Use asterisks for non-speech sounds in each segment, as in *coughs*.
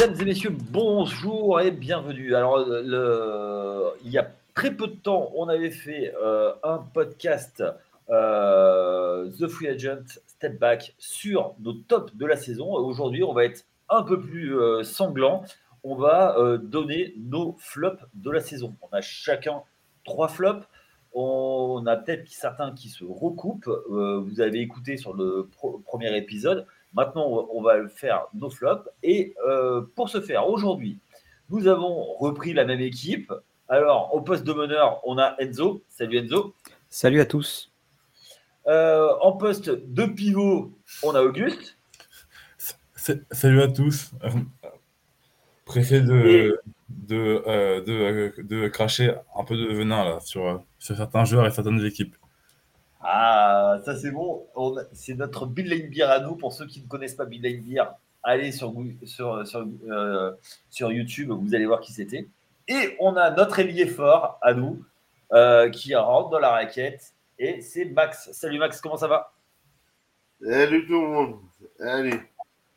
Mesdames et messieurs, bonjour et bienvenue. Alors, il y a très peu de temps, on avait fait euh, un podcast euh, The Free Agent Step Back sur nos tops de la saison. Aujourd'hui, on va être un peu plus euh, sanglant. On va donner nos flops de la saison. On a chacun trois flops. On a peut-être certains qui se recoupent. vous avez écouté sur le premier épisode. Maintenant, on va faire nos flops. Et euh, pour ce faire, aujourd'hui, nous avons repris la même équipe. Alors, au poste de meneur, on a Enzo. Salut Enzo. Salut à tous. Euh, en poste de pivot, on a Auguste. Salut à tous. Préfet de, de, euh, de, cracher un peu de venin là, sur, sur certains joueurs et certaines équipes. Ah, ça c'est bon. C'est notre Bill Lane Beer à nous. Pour ceux qui ne connaissent pas Bill Lane Beer, allez sur, sur, sur, euh, sur YouTube, vous allez voir qui c'était. Et on a notre ailier fort à nous euh, qui rentre dans la raquette. Et c'est Max. Salut Max, comment ça va? Salut tout le monde. Allez,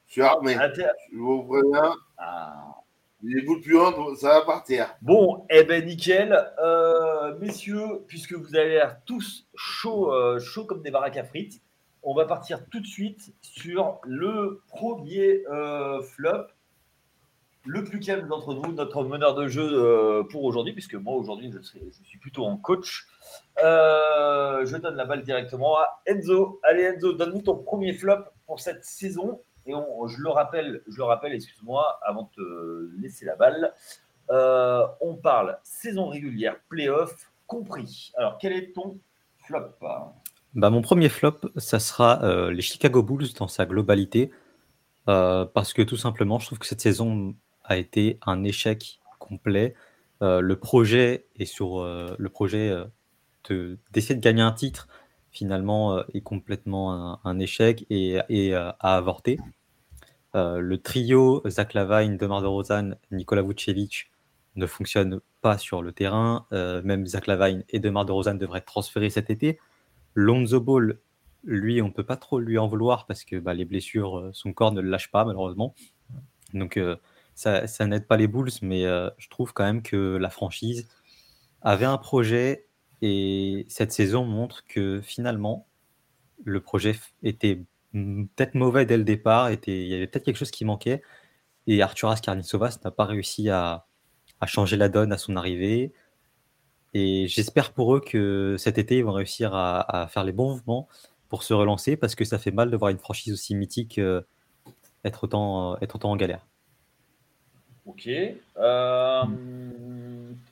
je suis armé. Ah, je vous préviens. Ah. Les boules puantes, ça va partir. Bon, eh ben nickel. Euh, messieurs, puisque vous avez l'air tous chauds euh, chaud comme des baraques à frites, on va partir tout de suite sur le premier euh, flop. Le plus calme d'entre nous, notre meneur de jeu pour aujourd'hui, puisque moi aujourd'hui je, je, suis plutôt en coach. je donne la balle directement à Enzo. Allez Enzo, donne-nous ton premier flop pour cette saison et je le rappelle, je le rappelle, excuse-moi, avant de te laisser la balle, euh, on parle saison régulière, playoff compris. Alors, quel est ton flop? Bah, Mon premier flop, ça sera euh, les Chicago Bulls dans sa globalité. Euh, parce que tout simplement, je trouve que cette saison a été un échec complet. le projet est sur le projet d'essayer de, gagner un titre finalement euh, est complètement un, échec et, et euh, a avorté. Euh, le trio Zach Lavine, Demar DeRozan, Nikola Vucevic ne fonctionne pas sur le terrain. même Zach Lavine et Demar DeRozan devraient être transférés cet été. Lonzo Ball, lui, on ne peut pas trop lui en vouloir parce que bah, les blessures, son corps ne le lâche pas malheureusement. Donc ça n'aide pas les Bulls, mais je trouve quand même que la franchise avait un projet et cette saison montre que finalement, le projet était peut-être mauvais dès le départ, était, il y avait peut-être quelque chose qui manquait. Et Arturas Karnitsovas n'a pas réussi à, changer la donne à son arrivée. Et j'espère pour eux que cet été, ils vont réussir à, faire les bons mouvements pour se relancer, parce que ça fait mal de voir une franchise aussi mythique euh, être, autant, être autant en galère. Ok. Euh,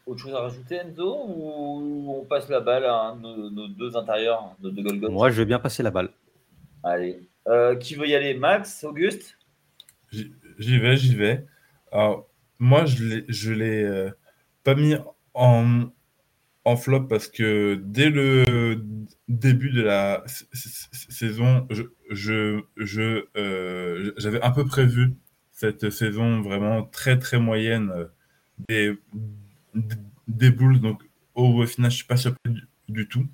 autre chose à rajouter, Enzo Ou on passe la balle à nos, deux intérieurs, nos deux Golgoth Moi, je vais bien passer la balle. Allez. Euh, qui veut y aller? Max Auguste? J'y vais, j'y vais. Alors, moi, je ne l'ai euh, pas mis en, en flop parce que dès le début de la saison, je, je, euh, j'avais un peu prévu cette saison vraiment très très moyenne des, des boules. Donc, au final, je suis pas surpris du, tout.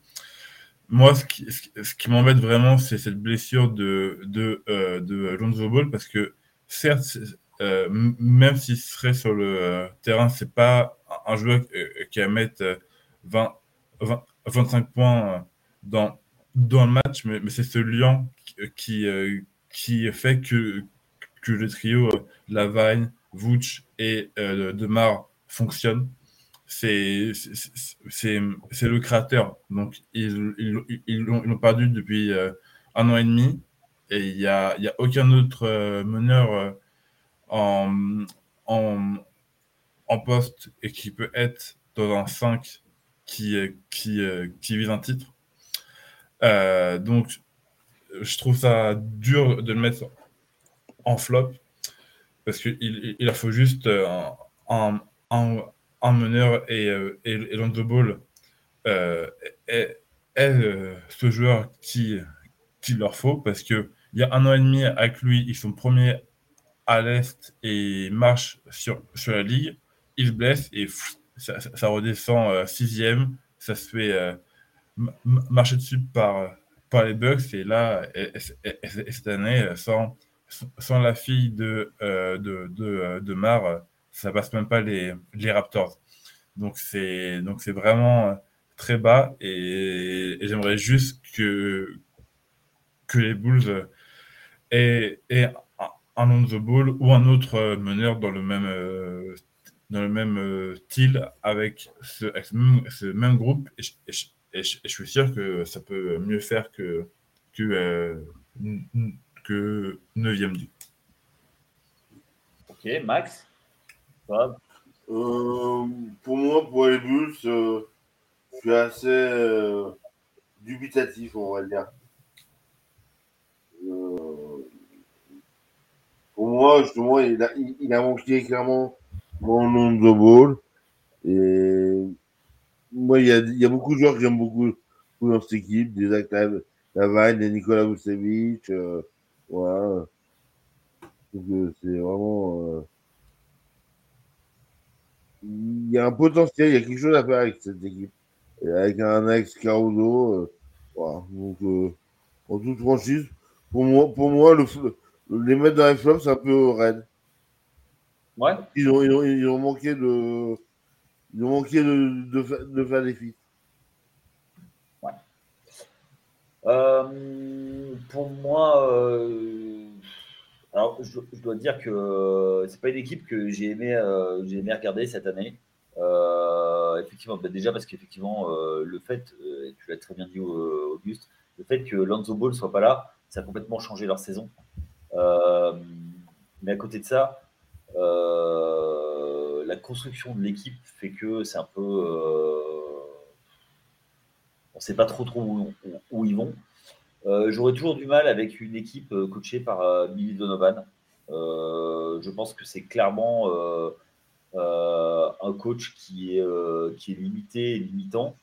Moi, ce qui, ce qui m'embête vraiment, c'est cette blessure de, de, euh, de Lonzo Ball parce que, certes, euh, même s'il serait sur le euh, terrain, c'est pas un joueur qui va mettre 20, 25 points dans, dans le match, mais, mais c'est ce lien qui, qui fait que, que le trio Lavagne, Vooch et Demar fonctionne c'est le créateur. Donc, ils l'ont perdu depuis euh, un an et demi. Et il n'y a, y a aucun autre euh, meneur euh, en, en, en, poste et qui peut être dans un 5 qui, qui, qui vise un titre. donc, je trouve ça dur de le mettre en flop parce qu'il il, il faut juste un, un un meneur et, euh, et, et Ball euh, est, euh, ce joueur qui, qu'il leur faut parce qu'il y a un an et demi avec lui, ils sont premiers à l'Est et marchent sur, sur la ligue. Ils se blessent et ça, redescend sixième. Ça se fait marcher dessus par, par les Bucks et là, cette année, sans, sans la fille de, de, de, de Mar, ça passe même pas les, les Raptors. Donc c'est donc c'est vraiment très bas et, j'aimerais juste que que les Bulls aient, aient un Lonzo Ball ou un autre meneur dans le même dans le même style avec ce, ce, même, groupe et, et, je suis sûr que ça peut mieux faire que que que 9e du. Ok, Max euh, pour moi, pour les Bulls, euh, je suis assez euh, dubitatif, on va dire. pour moi, justement, il a, il, a manqué clairement mon nom de ball. Et moi, il y a, il y a beaucoup de joueurs que j'aime beaucoup, dans cette équipe, des acteurs, Laval, des Nicolas Vucevic, voilà. c'est vraiment il y a un potentiel, il y a quelque chose à faire avec cette équipe. Et avec un ex Caruso, euh, voilà. Donc, euh, en toute franchise, pour moi, pour moi le, les mettre dans les flops, c'est un peu raide. Ouais. Ils ont, ils ont, ils ont manqué de. Ils ont manqué de, de, de faire des filles. Ouais. Euh, pour moi, alors, je, dois dire que euh, c'est pas une équipe que j'ai aimé, euh, j'ai aimé regarder cette année. Euh, effectivement, bah, déjà parce qu'effectivement, le fait, tu l'as très bien dit, Auguste, le fait que Lonzo Ball soit pas là, ça a complètement changé leur saison. mais à côté de ça, la construction de l'équipe fait que c'est un peu. On ne sait pas trop, trop où ils vont. Euh, j'aurais toujours du mal avec une équipe euh, coachée par euh, Billy Donovan. je pense que c'est clairement un coach qui est, qui est limité et limitant.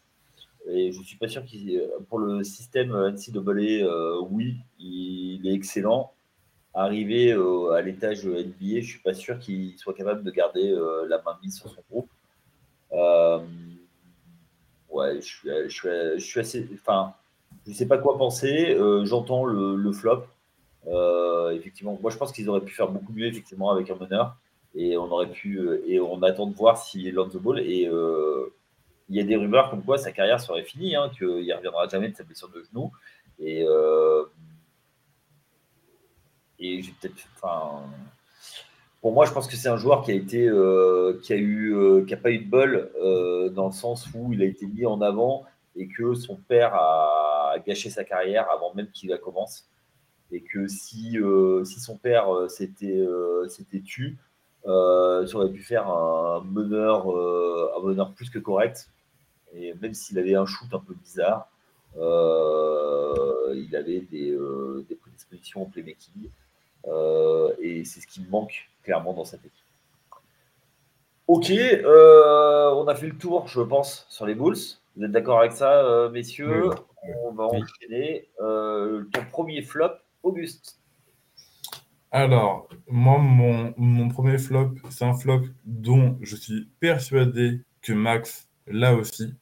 Et je ne suis pas sûr qu'il. Pour le système NCAA, oui, il est excellent. Arrivé à l'étage NBA, je ne suis pas sûr qu'il soit capable de garder la main mise sur son groupe. Ouais, je suis, je suis, je suis assez. Enfin, je ne sais pas quoi penser. Euh, j'entends le, flop. Euh, effectivement, moi je pense qu'ils auraient pu faire beaucoup mieux effectivement avec un meneur. Et on aurait pu euh, et on attend de voir lance the ball. Et il y a des rumeurs comme quoi sa carrière serait finie, hein, qu'il ne reviendra jamais de sa blessure de genou. Et, et j'ai peut-être. Enfin, pour moi, je pense que c'est un joueur qui a été, qui a eu, qui a pas eu de bol dans le sens où il a été mis en avant et que son père a gâché sa carrière avant même qu'il la commence. Et que si, euh, si son père euh, s'était euh, tu, euh, ça aurait pu faire un meneur, un meneur plus que correct. Et même s'il avait un shoot un peu bizarre, il avait des, des prédispositions au playmaking. et c'est ce qui me manque clairement dans cette équipe. Ok, on a fait le tour, je pense, sur les Bulls. Vous êtes d'accord avec ça, euh, messieurs? On va enchaîner. Euh, ton premier flop, Auguste. Alors, moi, mon, mon premier flop, c'est un flop dont je suis persuadé que Max l'a aussi.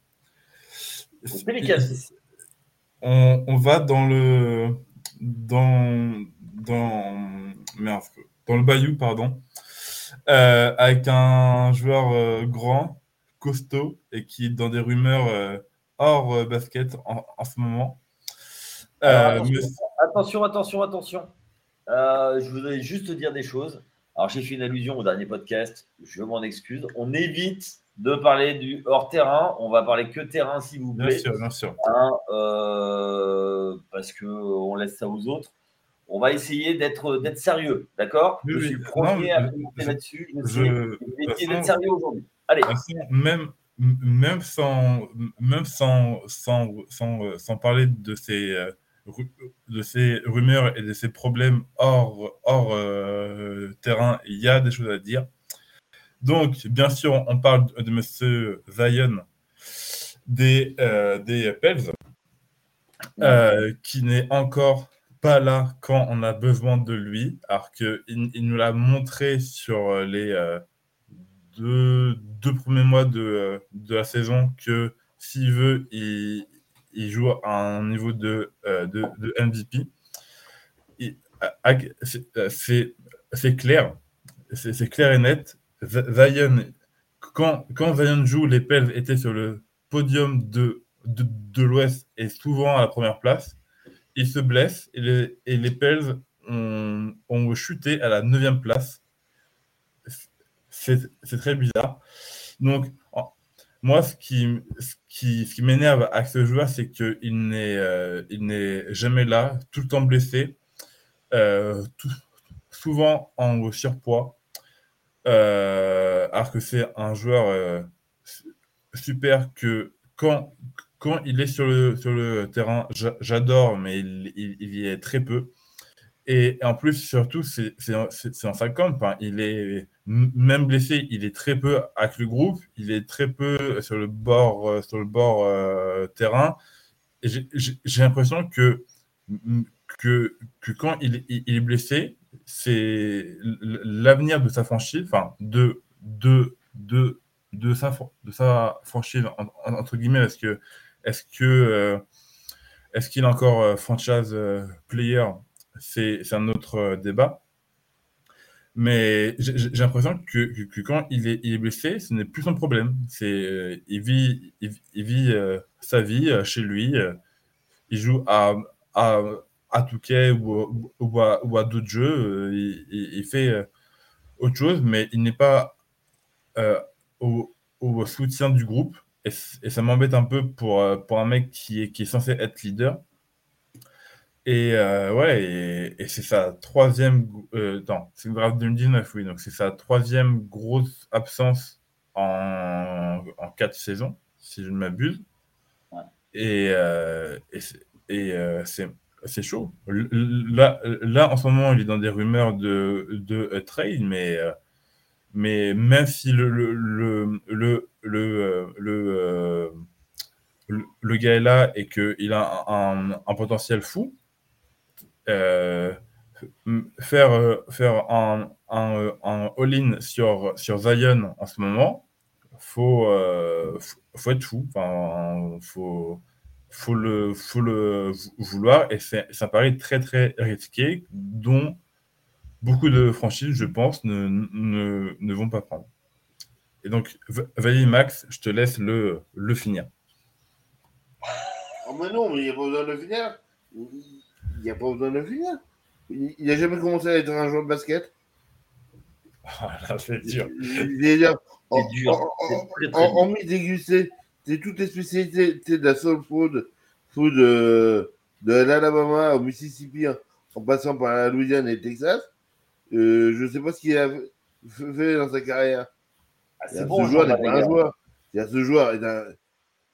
On, on, va dans le dans dans merde, dans le Bayou, pardon, euh, avec un joueur grand costaud et qui est dans des rumeurs euh, hors euh, basket en, ce moment. Euh, attention, attention, attention, je voudrais juste dire des choses. Alors, j'ai fait une allusion au dernier podcast, je m'en excuse. On évite de parler du hors-terrain. On va parler que terrain, s'il vous plaît. Bien sûr, bien sûr. Hein, parce qu'on laisse ça aux autres. On va essayer d'être sérieux, d'accord? Je suis le premier à là-dessus. Je vais essayer d'être sérieux aujourd'hui. Même, même, sans, même sans, sans, sans, sans parler de ces, euh, de ces rumeurs et de ces problèmes hors, hors euh, terrain, il y a des choses à dire. Donc, bien sûr, on parle de M. Zion des, euh, des Pels, qui n'est encore pas là quand on a besoin de lui, alors qu'il il nous l'a montré sur les deux, deux premiers mois de, de, la saison que s'il veut, il, il, joue à un niveau de, euh, de, de MVP. c'est clair. C'est clair et net. Zion, quand, quand Zion joue, les Pels étaient sur le podium de, de, l'Ouest et souvent à la première place. Il se blesse et les, et les Pels ont, chuté à la neuvième place. C'est très bizarre. Donc, moi, ce qui, m'énerve avec ce joueur, c'est qu'il n'est euh, n'est jamais là, tout le temps blessé, euh, souvent en surpoids, euh, alors que c'est un joueur super que quand, quand il est sur le, sur le terrain, j'adore, mais il, il, y est très peu. Et en plus, surtout, c'est en 50. Hein. Il est même blessé, il est très peu avec le groupe. Il est très peu sur le bord, euh, sur le bord euh, terrain. J'ai l'impression que, que, que, quand il, il est blessé, c'est l'avenir de sa franchise, enfin, de, de, de, de, sa, de sa franchise, entre guillemets, est-ce que, est-ce que, euh, est-ce qu'il est encore franchise player? C'est un autre euh, débat. Mais j'ai l'impression que, que, quand il est, il est blessé, ce n'est plus son problème. C'est euh, il vit, il, vit euh, sa vie chez lui. il joue à, à, à Touquet ou, ou, à, ou à d'autres jeux. Il, fait autre chose, mais il n'est pas au, soutien du groupe. Et, et ça m'embête un peu pour, pour un mec qui est, qui est censé être leader. Et euh, ouais, et, c'est sa troisième. Euh, non, c'est une draft 2019, oui. Donc c'est sa troisième grosse absence en, en quatre saisons, si je ne m'abuse. Et, euh, et euh, c'est chaud. Là, là, en ce moment, il est dans des rumeurs de, de trade, mais, mais même si le, le, le, le, le, le, gars est là et qu'il a un, un potentiel fou, euh, faire, euh, faire un, un, un all-in sur, sur Zion en ce moment, faut, euh, faut, être fou. Enfin, faut, faut le, faut le vouloir et ça paraît très très risqué, dont beaucoup de franchises, je pense, ne, ne, ne vont pas prendre. Et donc, vas Max, je te laisse le, le finir. Oh, mais non, mais il n'y a pas besoin de le finir il n'y a pas besoin de le finir. Il n'a jamais commencé à être un joueur de basket. Ah, là, c'est dur. C'est En, dur. En, en, déguster c'est toutes les spécialités de la soul food, food euh, de l'Alabama au Mississippi, en passant par la Louisiane et le Texas. Euh, je ne sais pas ce qu'il a fait dans sa carrière. Ah, ce joueur n'est pas un joueur. Ce joueur est, un,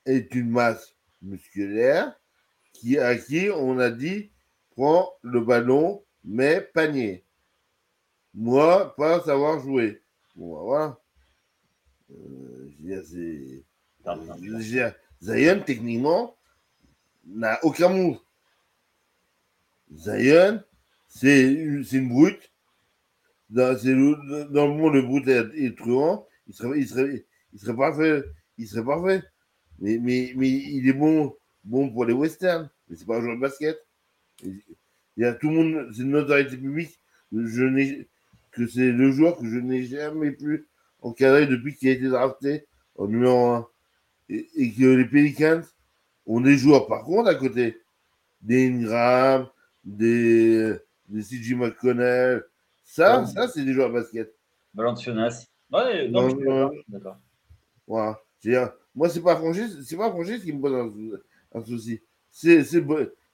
est une masse musculaire qui, à qui on a dit prends le ballon, mais panier. Moi, pas savoir jouer. Bon, bah, voilà. Euh, Zion, techniquement, n'a aucun move. Zion, c'est une brute. Dans, le, dans le monde, le brute est, truand. Il serait, il, serait, il serait parfait. Il serait. Mais, mais, mais il est bon, bon pour les westerns. Mais c'est pas un joueur de basket. Il y a tout le monde, c'est une notoriété publique. Je que c'est le joueur que je n'ai jamais pu encadrer depuis qu'il a été drafté en numéro 1. Et, que les Pelicans ont des joueurs, par contre, à côté, des Ingram, des, des McConnell. Ça, ça c'est des joueurs de basket. Valanciunas. Ouais, non, non, d'accord. Voilà. Moi, c'est pas Franchise, c'est pas Franchise qui me pose un, souci. C'est, c'est,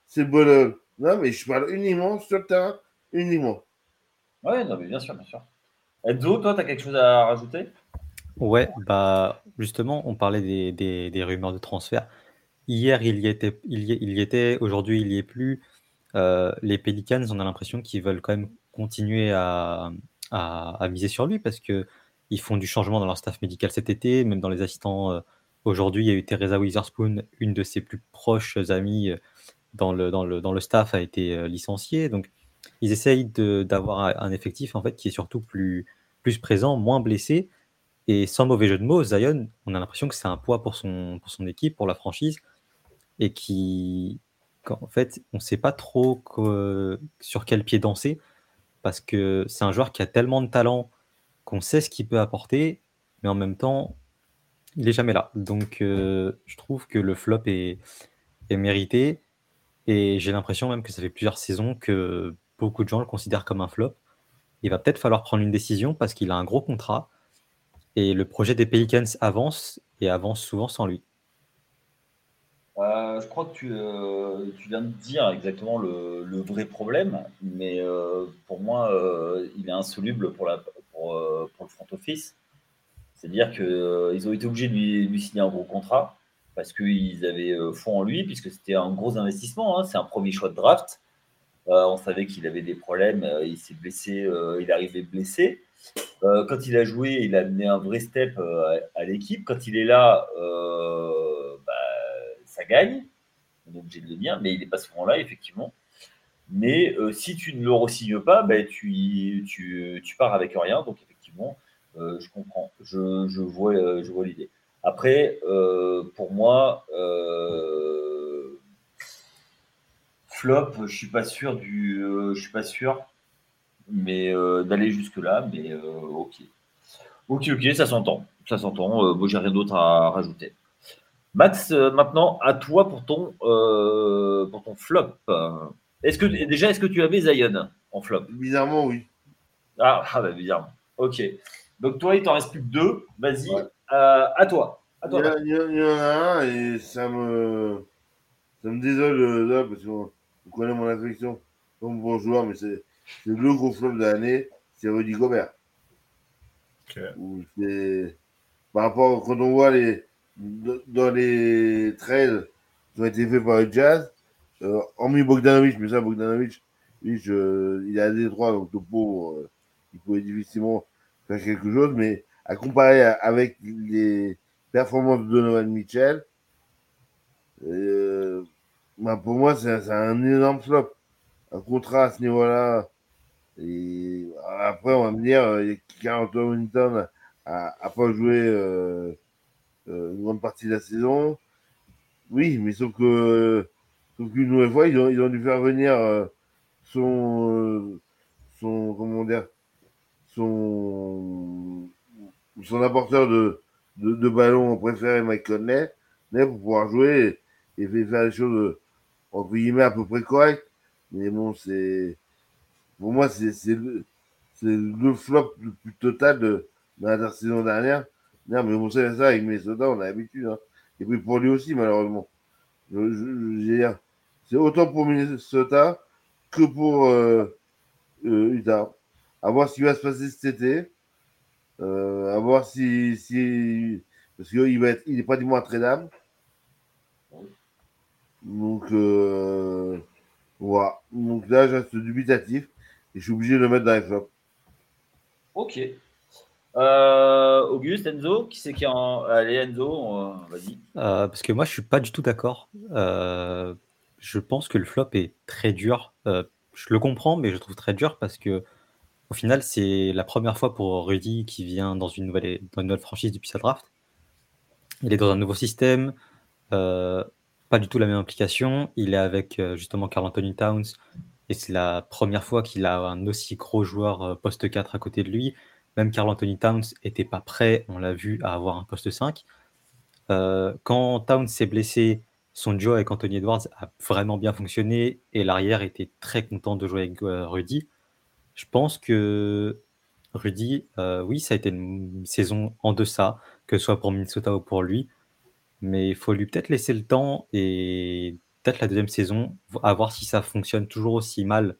c'est bonhomme. Non, mais je parle uniquement sur le terrain, uniquement. Oui, non, mais bien sûr, bien sûr. Edzo, toi, tu as quelque chose à rajouter? Ouais, bah justement, on parlait des, des, rumeurs de transfert. Hier, il y était, il y, il y était aujourd'hui, il n'y est plus. Euh, les Pelicans, on a l'impression qu'ils veulent quand même continuer à, à, miser sur lui parce que ils font du changement dans leur staff médical cet été, même dans les assistants. Euh, aujourd'hui, il y a eu Teresa Witherspoon, une de ses plus proches amies euh, dans le, dans le, dans le staff a été euh, licencié. Donc, ils essayent d'avoir un effectif en fait qui est surtout plus, plus présent, moins blessé. Et sans mauvais jeu de mots, Zion, on a l'impression que c'est un poids pour son, pour son équipe, pour la franchise, et qui, qu'en fait, on ne sait pas trop sur quel pied danser, parce que c'est un joueur qui a tellement de talent qu'on sait ce qu'il peut apporter, mais en même temps, il n'est jamais là. Donc, euh, je trouve que le flop est, est mérité, et j'ai l'impression même que ça fait plusieurs saisons que beaucoup de gens le considèrent comme un flop. Il va peut-être falloir prendre une décision parce qu'il a un gros contrat, et le projet des Pelicans avance, et avance souvent sans lui. Euh, je crois que tu, euh, tu, viens de dire exactement le, vrai problème, mais euh, pour moi, il est insoluble pour, le front office. C'est-à-dire qu'ils ont été obligés de lui, signer un gros contrat parce qu'ils avaient fond en lui, puisque c'était un gros investissement. Hein, c'est un premier choix de draft. on savait qu'il avait des problèmes, il s'est blessé, il arrivé blessé. quand il a joué, il a amené un vrai step à, l'équipe. Quand il est là, ça gagne. On est obligé de le dire, mais il n'est pas souvent là, effectivement. Mais euh, si tu ne le re-signes pas, ben, tu, tu, pars avec rien. Donc, effectivement, euh, je comprends. Je, je vois, euh, je vois l'idée. Après, pour moi, flop, je suis pas sûr du, je suis pas sûr, mais d'aller jusque là. Mais ok, ok, ok, ça s'entend, ça s'entend. moi, j'ai rien d'autre à rajouter. Max, euh, maintenant, à toi pour ton, euh, pour ton flop. Est-ce que, déjà, est-ce que tu avais Zion en flop? Bizarrement, oui. Ah, ah bah, bizarrement. Ok. Donc, toi, il t'en reste plus que deux. Vas-y, euh, à toi. À toi il, y en a un et ça me, ça me désole là parce qu'on connaît mon affection comme bon joueur, mais c'est le gros flop de l'année, c'est Rudy Gobert. Par rapport, quand on voit les, dans les trails qui ont été faits par le Jazz, euh, hormis Bogdanovic, mais ça, Bogdanovic, lui, je, il a des droits, donc le pauvre, euh, il pouvait difficilement faire quelque chose, mais à comparer avec les performances de Donovan Mitchell, euh, bah pour moi, c'est un énorme flop. Un contrat à ce niveau-là. Et après, on va me dire, euh, 40 Winton a, a pas joué euh, euh, une grande partie de la saison. Oui, mais sauf que, sauf qu'une nouvelle fois, ils ont, ils ont dû faire venir euh, son, euh, son, comment dire, son, son apporteur de, de, ballon préféré, Mike Conley, pour pouvoir jouer et, faire des choses, entre guillemets, à peu près correctes. Mais bon, c'est, pour moi, c'est, c'est le flop le plus total de, de la saison dernière. Non, mais vous savez ça, avec Minnesota, on a l'habitude. Hein. Et puis pour lui aussi, malheureusement. c'est autant pour Minnesota que pour euh, euh, Utah. À voir ce qui va se passer cet été. Euh, voir si. si parce qu'il va être, il est pratiquement à Trédam. Donc, euh, voilà. Donc là, je reste dubitatif et je suis obligé de le mettre dans les flops. Ok. Euh, Auguste, Enzo, qui c'est qui en. Allez, Enzo, vas-y. Euh, parce que moi, je suis pas du tout d'accord. Euh, je pense que le flop est très dur. je le comprends, mais je trouve très dur parce que, au final, c'est la première fois pour Rudy qui vient dans une nouvelle, dans une nouvelle franchise depuis sa draft. Il est dans un nouveau système, pas du tout la même implication. Il est avec justement Carl Anthony Towns et c'est la première fois qu'il a un aussi gros joueur poste 4 à côté de lui. Même Carl Anthony Towns n'était pas prêt, on l'a vu, à avoir un poste 5. Euh, quand Towns s'est blessé, son duo avec Anthony Edwards a vraiment bien fonctionné et l'arrière était très content de jouer avec euh, Rudy. Je pense que Rudy, euh, oui, ça a été une saison en deçà, que ce soit pour Minnesota ou pour lui. Mais il faut lui peut-être laisser le temps et peut-être la deuxième saison, à voir si ça fonctionne toujours aussi mal.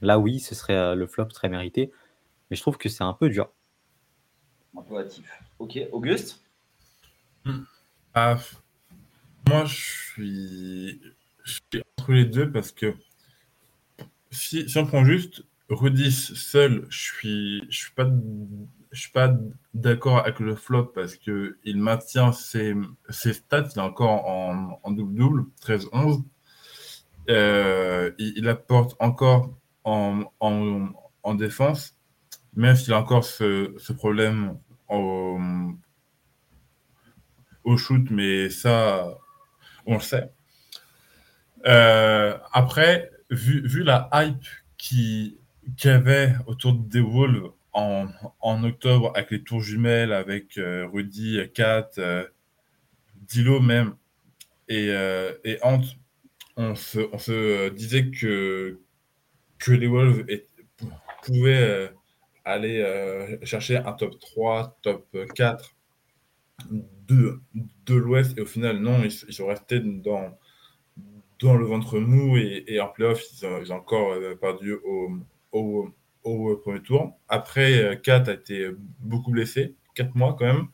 Là, oui, ce serait le flop très mérité. Mais je trouve que c'est un peu dur. Un peu hâtif. Ok, Auguste? Hmm. ah, Moi, je suis... entre les deux parce que si, on prend juste Rudis seul, je suis, je suis pas, je suis pas d'accord avec le flop parce que il maintient ses, stats, il est encore en double-double, 13-11. Euh, il, apporte encore en, en défense même s'il a encore ce, problème au, shoot, mais ça, on le sait. Euh, après, vu, la hype qui qu'il y avait autour des Wolves en, octobre avec les tours jumelles, avec euh, Rudy, Kat, euh, Dilo même, et, et Ant, on se, on se disait que, que les Wolves pouvaient aller euh, chercher un top 3, top 4 de, de l'Ouest, et au final, non, ils, sont restés dans, dans le ventre mou, et, en playoff, ils ont, encore euh, perdu au, au, premier tour. Après, euh, Kat a été beaucoup blessé, 4 mois quand même,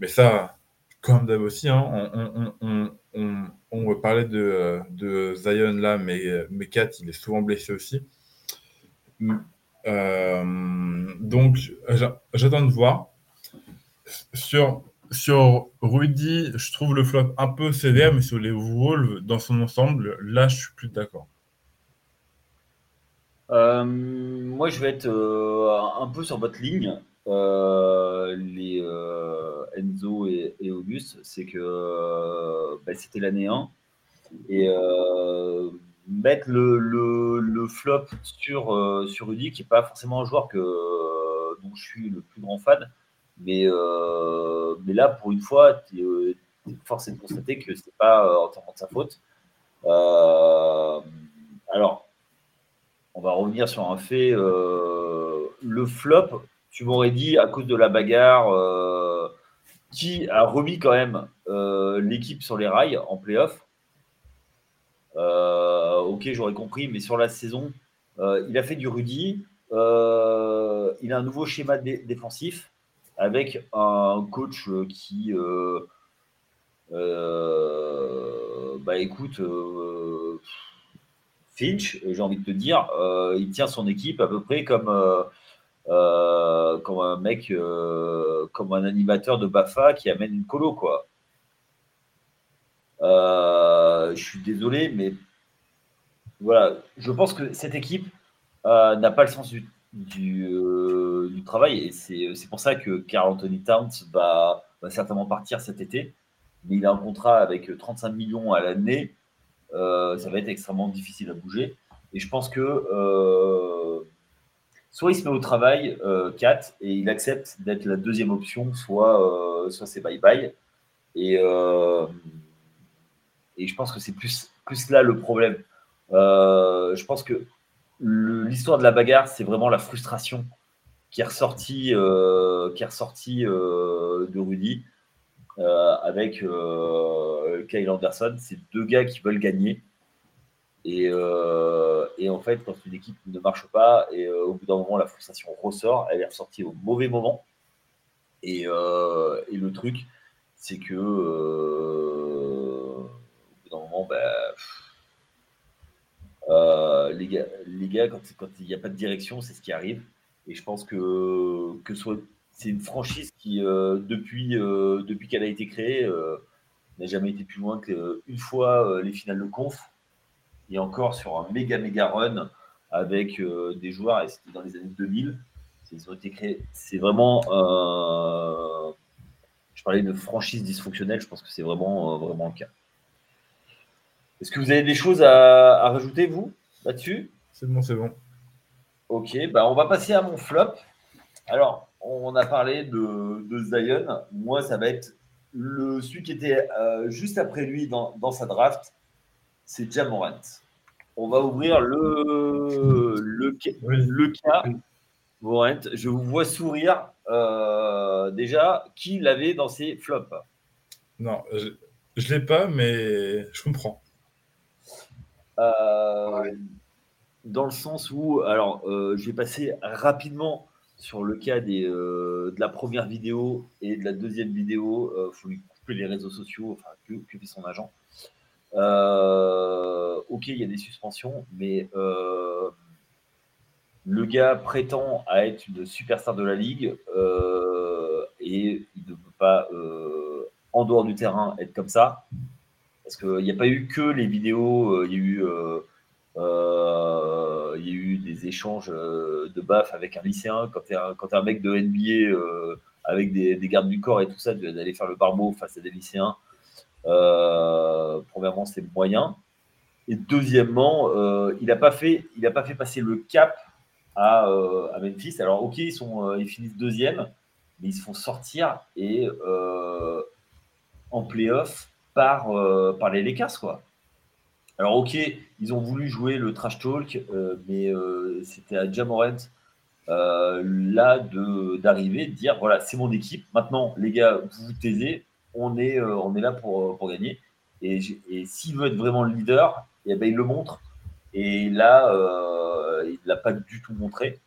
mais ça, comme d'hab aussi, hein, on, on, on, on, parlait de, euh, de Zion là, mais, euh, mais Kat, il est souvent blessé aussi. Euh, donc, j'a- j'attends de voir. Sur, sur Rudy, je trouve le flop un peu sévère, mais sur les Wolves, dans son ensemble, là, je suis plus d'accord. Euh, moi, je vais être euh, un peu sur votre ligne, les Enzo et, et Auguste. C'est que bah, c'était l'année 1. Et mettre le, le, flop sur, euh, sur Rudy, qui n'est pas forcément un joueur que, dont je suis le plus grand fan. Mais, euh, mais là, pour une fois, tu es, forcé de constater que ce n'est pas euh, entièrement de sa faute. Euh, alors, on va revenir sur un fait. euh, le flop, tu m'aurais dit à cause de la bagarre, euh, qui a remis quand même euh, l'équipe sur les rails en playoff. Ok, j'aurais compris, mais sur la saison, euh, il a fait du Rudy. euh, il a un nouveau schéma dé- défensif avec un coach euh, qui, bah écoute, Finch, j'ai envie de te dire, il tient son équipe à peu près comme, comme un mec, comme un animateur de Bafa qui amène une colo, quoi. Je suis désolé, mais voilà, je pense que cette équipe euh, n'a pas le sens du, euh, travail et c'est c'est pour ça que Carl Anthony Towns va, certainement partir cet été. Mais il a un contrat avec 35 millions à l'année. Euh, ça va être extrêmement difficile à bouger. Et je pense que euh, soit il se met au travail, euh, Kat, et il accepte d'être la deuxième option, soit, euh, soit c'est bye-bye. Et, euh, et je pense que c'est plus, plus là le problème. Euh, je pense que l'histoire de la bagarre, c'est vraiment la frustration qui est ressortie, euh, qui est ressortie euh, de Rudy avec Kyle Anderson. C'est deux gars qui veulent gagner. Et, en fait, quand une équipe ne marche pas, et au bout d'un moment, la frustration ressort, elle est ressortie au mauvais moment. Et, le truc, c'est que au bout d'un moment, bah, euh, les, gars, quand il n'y a pas de direction, c'est ce qui arrive. Et je pense que, c'est une franchise qui, euh, depuis, euh, depuis qu'elle a été créée, n'a jamais été plus loin qu'une fois les finales de conf. Et encore sur un méga méga run avec des joueurs, et c'était dans les années 2000. C'est- Ils ont été créés. C'est vraiment. je parlais de franchise dysfonctionnelle, je pense que c'est vraiment, vraiment le cas. Est-ce que vous avez des choses à, à rajouter, vous, là-dessus? C'est bon, c'est bon. Ok, bah on va passer à mon flop. Alors, on a parlé de, de Zion. Moi, ça va être le, celui qui était euh, juste après lui dans, dans sa draft, c'est Jamorant. On va ouvrir le, le, le cas. Morant, je vous vois sourire euh, déjà. Qui l'avait dans ses flops? Non, je, je l'ai pas, mais je comprends. Euh, Dans le sens où, alors, euh, je vais passer rapidement sur le cas des, euh, de la première vidéo et de la deuxième vidéo. Il faut lui couper les réseaux sociaux, enfin, que, fait son agent. Ok, il y a des suspensions, mais le gars prétend être une superstar de la ligue et il ne peut pas, en dehors du terrain, être comme ça. Parce qu'il n'y a pas eu que les vidéos, euh, il y a eu, euh, euh, y a eu des échanges euh, de baf avec un lycéen. Quand tu es, un- mec de NBA euh, avec des, des gardes du corps et tout ça, d'aller faire le barbeau face à des lycéens, euh, premièrement, c'est moyen. Et deuxièmement, euh, il n'a pas, fait, passer le cap à, euh, à Memphis. Alors, ok, ils, ils finissent deuxième, mais ils se font sortir et en playoff par, par les Lakers, quoi. Alors, ok, ils ont voulu jouer le trash talk, mais c'était à Jamorant euh, là d'arriver, de, dire voilà, c'est mon équipe. Maintenant, les gars, vous vous taisez, on est, euh, on est là pour, pour gagner. Et, s'il veut être vraiment le leader, et eh ben, il le montre. Et là, euh, il ne l'a pas du tout montré.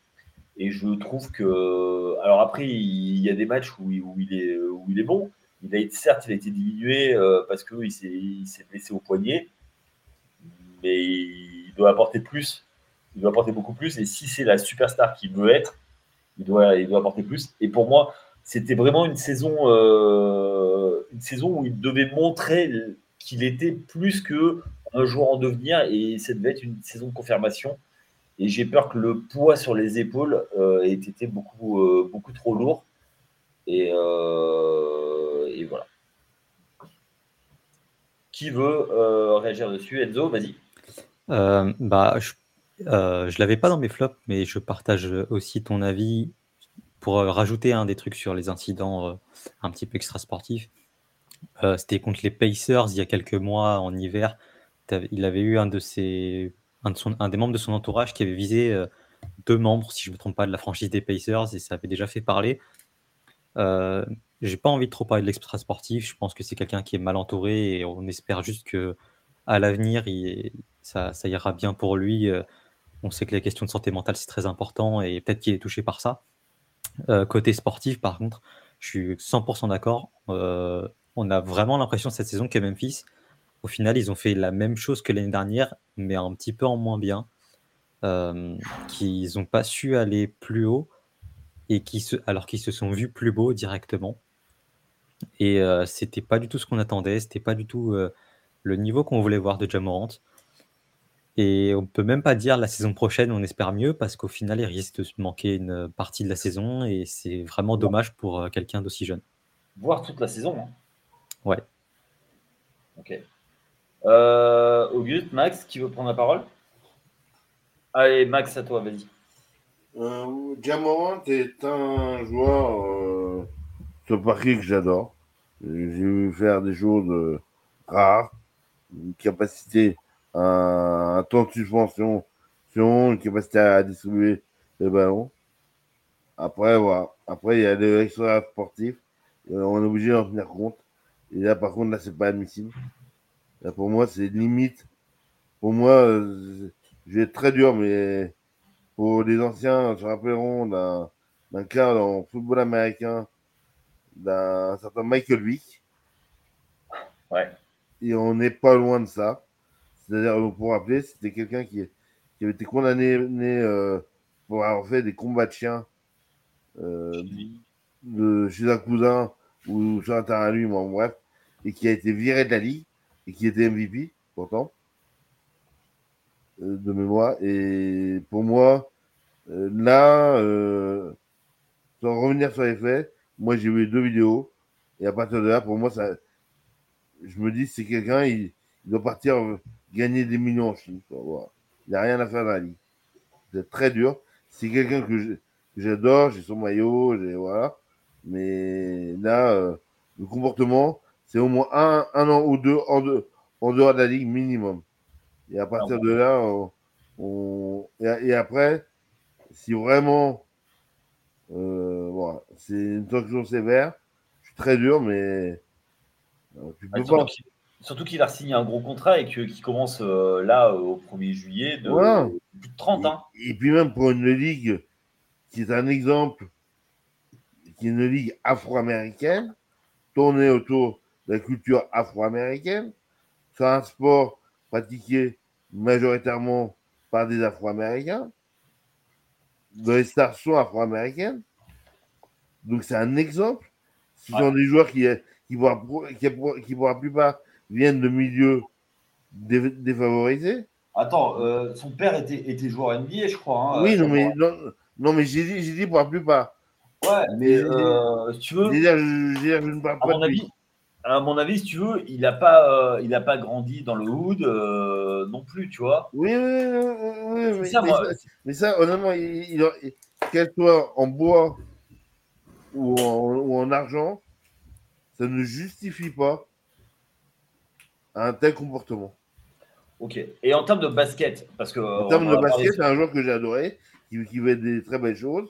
Et je trouve que. Alors après, il y a des matchs où, il, est, où il est bon. Il a, certes, il a été diminué parce qu'il s'est blessé au poignet. Mais il doit apporter plus il doit apporter beaucoup plus. Et si c'est la superstar qu'il veut être, il doit, il doit apporter plus. Et pour moi, c'était vraiment une saison, euh, une saison où il devait montrer qu'il était plus que un joueur en devenir. Et ça devait être une saison de confirmation. Et j'ai peur que le poids sur les épaules euh, ait été beaucoup, euh, beaucoup trop lourd. Et, voilà. Qui veut réagir dessus? Enzo, vas-y. bah, je euh, l'avais pas dans mes flops, mais je partage aussi ton avis pour euh, rajouter un des trucs sur les incidents euh, un petit peu extra-sportifs. C'était contre les Pacers il y a quelques mois en hiver. Il avait eu un de ses, un, de son, un des membres de son entourage qui avait visé deux membres, si je ne me trompe pas, de la franchise des Pacers et ça avait déjà fait parler. Euh, J'ai pas envie de trop parler de l'extra sportif. Je pense que c'est quelqu'un qui est mal entouré et on espère juste que à l'avenir, ça, ira bien pour lui. On sait que les questions de santé mentale, c'est très important et peut-être qu'il est touché par ça. Euh, côté sportif, par contre, je suis 100% d'accord. Euh, on a vraiment l'impression cette saison que Memphis, au final, ils ont fait la même chose que l'année dernière, mais un petit peu en moins bien. Euh, qu'ils n'ont pas su aller plus haut et qui se, alors qu'ils se sont vus plus beaux directement. Et euh, c'était pas du tout ce qu'on attendait, c'était pas du tout le niveau qu'on voulait voir de Jamorant. Et on peut même pas dire la saison prochaine, on espère mieux, parce qu'au final, il risque de manquer une partie de la saison, et c'est vraiment dommage pour euh, quelqu'un d'aussi jeune. Voir toute la saison. Hein. Ouais. Ok. Euh, Auguste, Max, qui veut prendre la parole? Allez, Max, à toi, vas-y. Euh, est un joueur euh, sur papier que j'adore. J'ai vu faire des choses rares, une capacité un, temps de suspension, une capacité à distribuer les ballons. Après, voilà. Après, il y a des extra sportifs. Euh, on est obligé d'en tenir compte. Et là, par contre, là, c'est pas admissible. Là, pour moi, c'est limite. Pour moi, euh, je vais être très dur, mais pour les anciens, se rappelleront d'un cas dans le football américain d'un certain Michael Vick. Ouais. Et on n'est pas loin de ça. C'est-à-dire, pour rappeler, c'était quelqu'un qui, qui, avait été condamné euh, pour avoir fait des combats de chiens euh, de, chez un cousin ou sur un terrain à lui, mais bref, et qui a été viré de la ligue et qui était MVP, pourtant, de mémoire. Et pour moi, là, sans revenir sur les faits, moi j'ai vu deux vidéos, et à partir de là, pour moi, ça, je me dis, c'est quelqu'un, il, il doit partir gagner des millions en Chine. Il n'y a rien à faire dans la ligue. C'est très dur. C'est quelqu'un que j'adore, j'ai son maillot, voilà. Mais là, euh, le comportement, c'est au moins un, un, an ou deux en, en, dehors de la ligue minimum. Et à partir de là, on, et, après, si vraiment euh, voilà, c'est une sanction sévère, je suis très dur, mais euh, tu peux pas. Surtout qu'il a signé un gros contrat et qu'il commence euh, là au 1er juillet de plus de 30 ans. Et, puis même pour une ligue qui est un exemple, qui est une ligue afro-américaine, tournée autour de la culture afro-américaine, c'est un sport pratiqué majoritairement par des afro-américains, les stars sont afro-américaines. Donc c'est un exemple. Ce sont des joueurs qui qui pourra, qui, qui pourra plus pas viennent de milieux défavorisés. Attends, euh, son père était, était, joueur NBA, je crois. Hein, oui, non mais, non, mais j'ai dit, dit pour la plupart. Ouais, mais euh, si tu veux. je, je, ne parle pas mon avis, à mon avis, si tu veux, il n'a pas, euh, il a pas grandi dans le hood euh, non plus, tu vois. Oui, oui, oui, oui, mais, ça, mais moi. ça, mais ça, honnêtement, il, il- qu'elle soit en bois ou en, ou en argent, ça ne justifie pas un tel comportement. Ok. Et en termes de basket, parce que. En termes on de basket, c'est un joueur que j'ai adoré, qui, qui fait des très belles choses.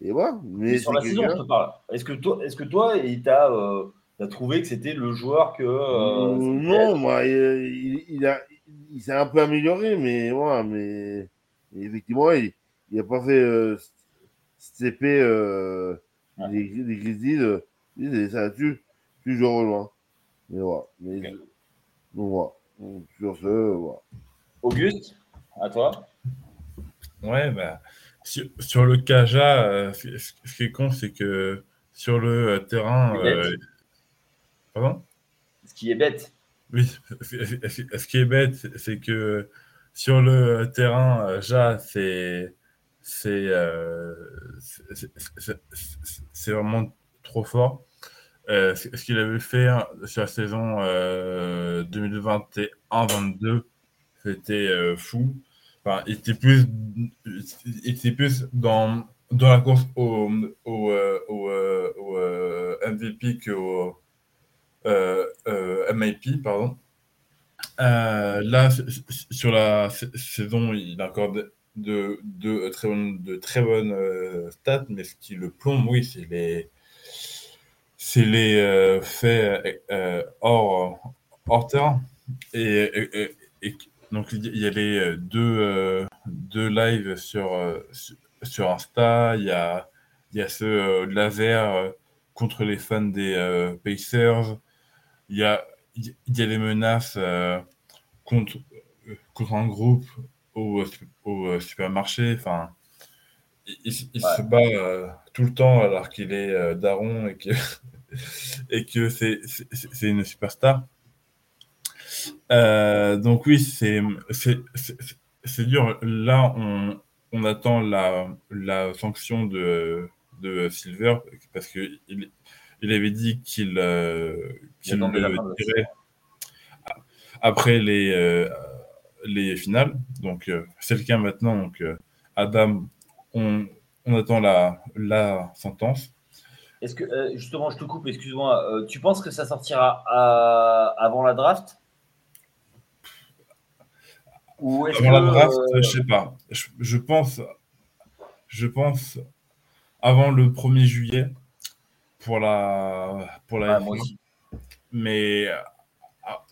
Et voilà. Mais sur la saison, je te parle. Est-ce que toi, est-ce que toi, il t'a, euh, t'as trouvé que c'était le joueur que. euh, c'était- non, moi, il, a, il s'est un peu amélioré, mais voilà, mais, effectivement, il n'a pas fait euh, stepper euh, Ouais. les, les Grizzlies. euh, et ça là-dessus, tu je rejoins. Mais voilà. Mais, donc, voilà. Sur ce, voilà. Auguste, à toi. Ouais, bah, sur, sur le Kaja, euh, ce, qui est con, c'est que sur le euh, terrain. Pardon? Ce qui est bête. Oui, ce qui est bête, c'est- que sur le terrain, Ja, c'est c'est euh, c'est- vraiment trop fort. Euh, ce qu'il avait fait sur la saison euh, 2021-22, c'était euh, fou. Enfin, il était plus, il était plus dans, dans la course au, au, au, au, MVP qu'au MIP, pardon. Euh, là, sur la sa- saison, il a encore de, de, très bonnes, de très bonnes euh, stats, mais ce qui le plombe, oui, c'est les, c'est les euh, faits euh, hors, hors terrain. Et, donc, il y a les euh, deux, euh, deux lives sur, euh, sur, Insta. Il y a, il y a ce euh, laser euh, contre les fans des euh, Pacers. Il y a, il y a des menaces euh, contre, euh, contre un groupe au, au euh, supermarché. Enfin, il, il- il Ouais. se bat euh, tout le temps alors qu'il est euh, daron et que, *laughs* et que c'est c'est- une superstar. Donc oui, c'est c'est- c'est- c'est dur. Là, on, on attend la, la sanction de, de Silver parce qu'il il avait dit qu'il euh, la le la dirait après les, euh, les finales. Donc euh, c'est le cas maintenant. Donc euh, Adam, on, on attend la, la sentence. Est-ce que, euh, justement, je te coupe, excuse-moi. euh, tu penses que ça sortira à- avant la draft? Ou est-ce Avant la que, draft, euh, je sais pas. Je, je pense, je pense avant le 1er juillet pour la pour la ah, F1. moi aussi. mais euh, ah,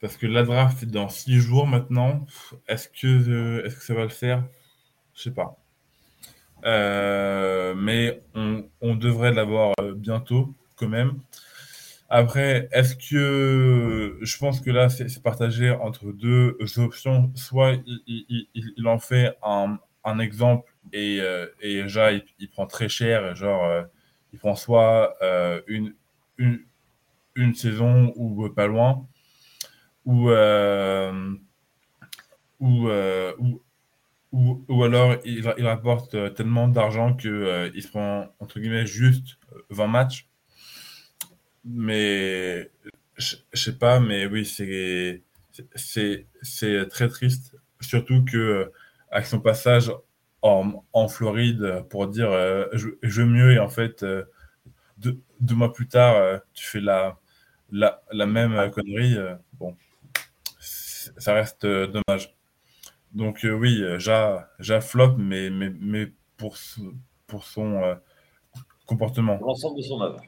parce que la draft est dans six jours maintenant. Est-ce que euh, est-ce que ça va le faire? Je sais pas. Euh, mais on, on devrait l'avoir bientôt quand même. Après, est-ce que je pense que là c'est partagé entre deux options. Soit il, il- il- il en fait un, un exemple et, euh, et déjà il, il prend très cher, genre euh, il prend soit euh, une, une, une saison ou pas loin, ou, euh, ou, euh, ou, ou, alors il, il rapporte euh, tellement d'argent que euh, il se prend entre guillemets juste 20 matchs. Mais je sais pas, mais oui, c'est très triste, surtout que euh, avec son passage en, en Floride pour dire euh, je, je veux mieux et en fait euh, deux, deux mois plus tard euh, tu fais la la, la même connerie, bon, ça reste euh, dommage. Donc euh, oui, Ja, flop, mais, mais, mais pour, ce- pour son euh, comportement, Pour l'ensemble de son œuvre.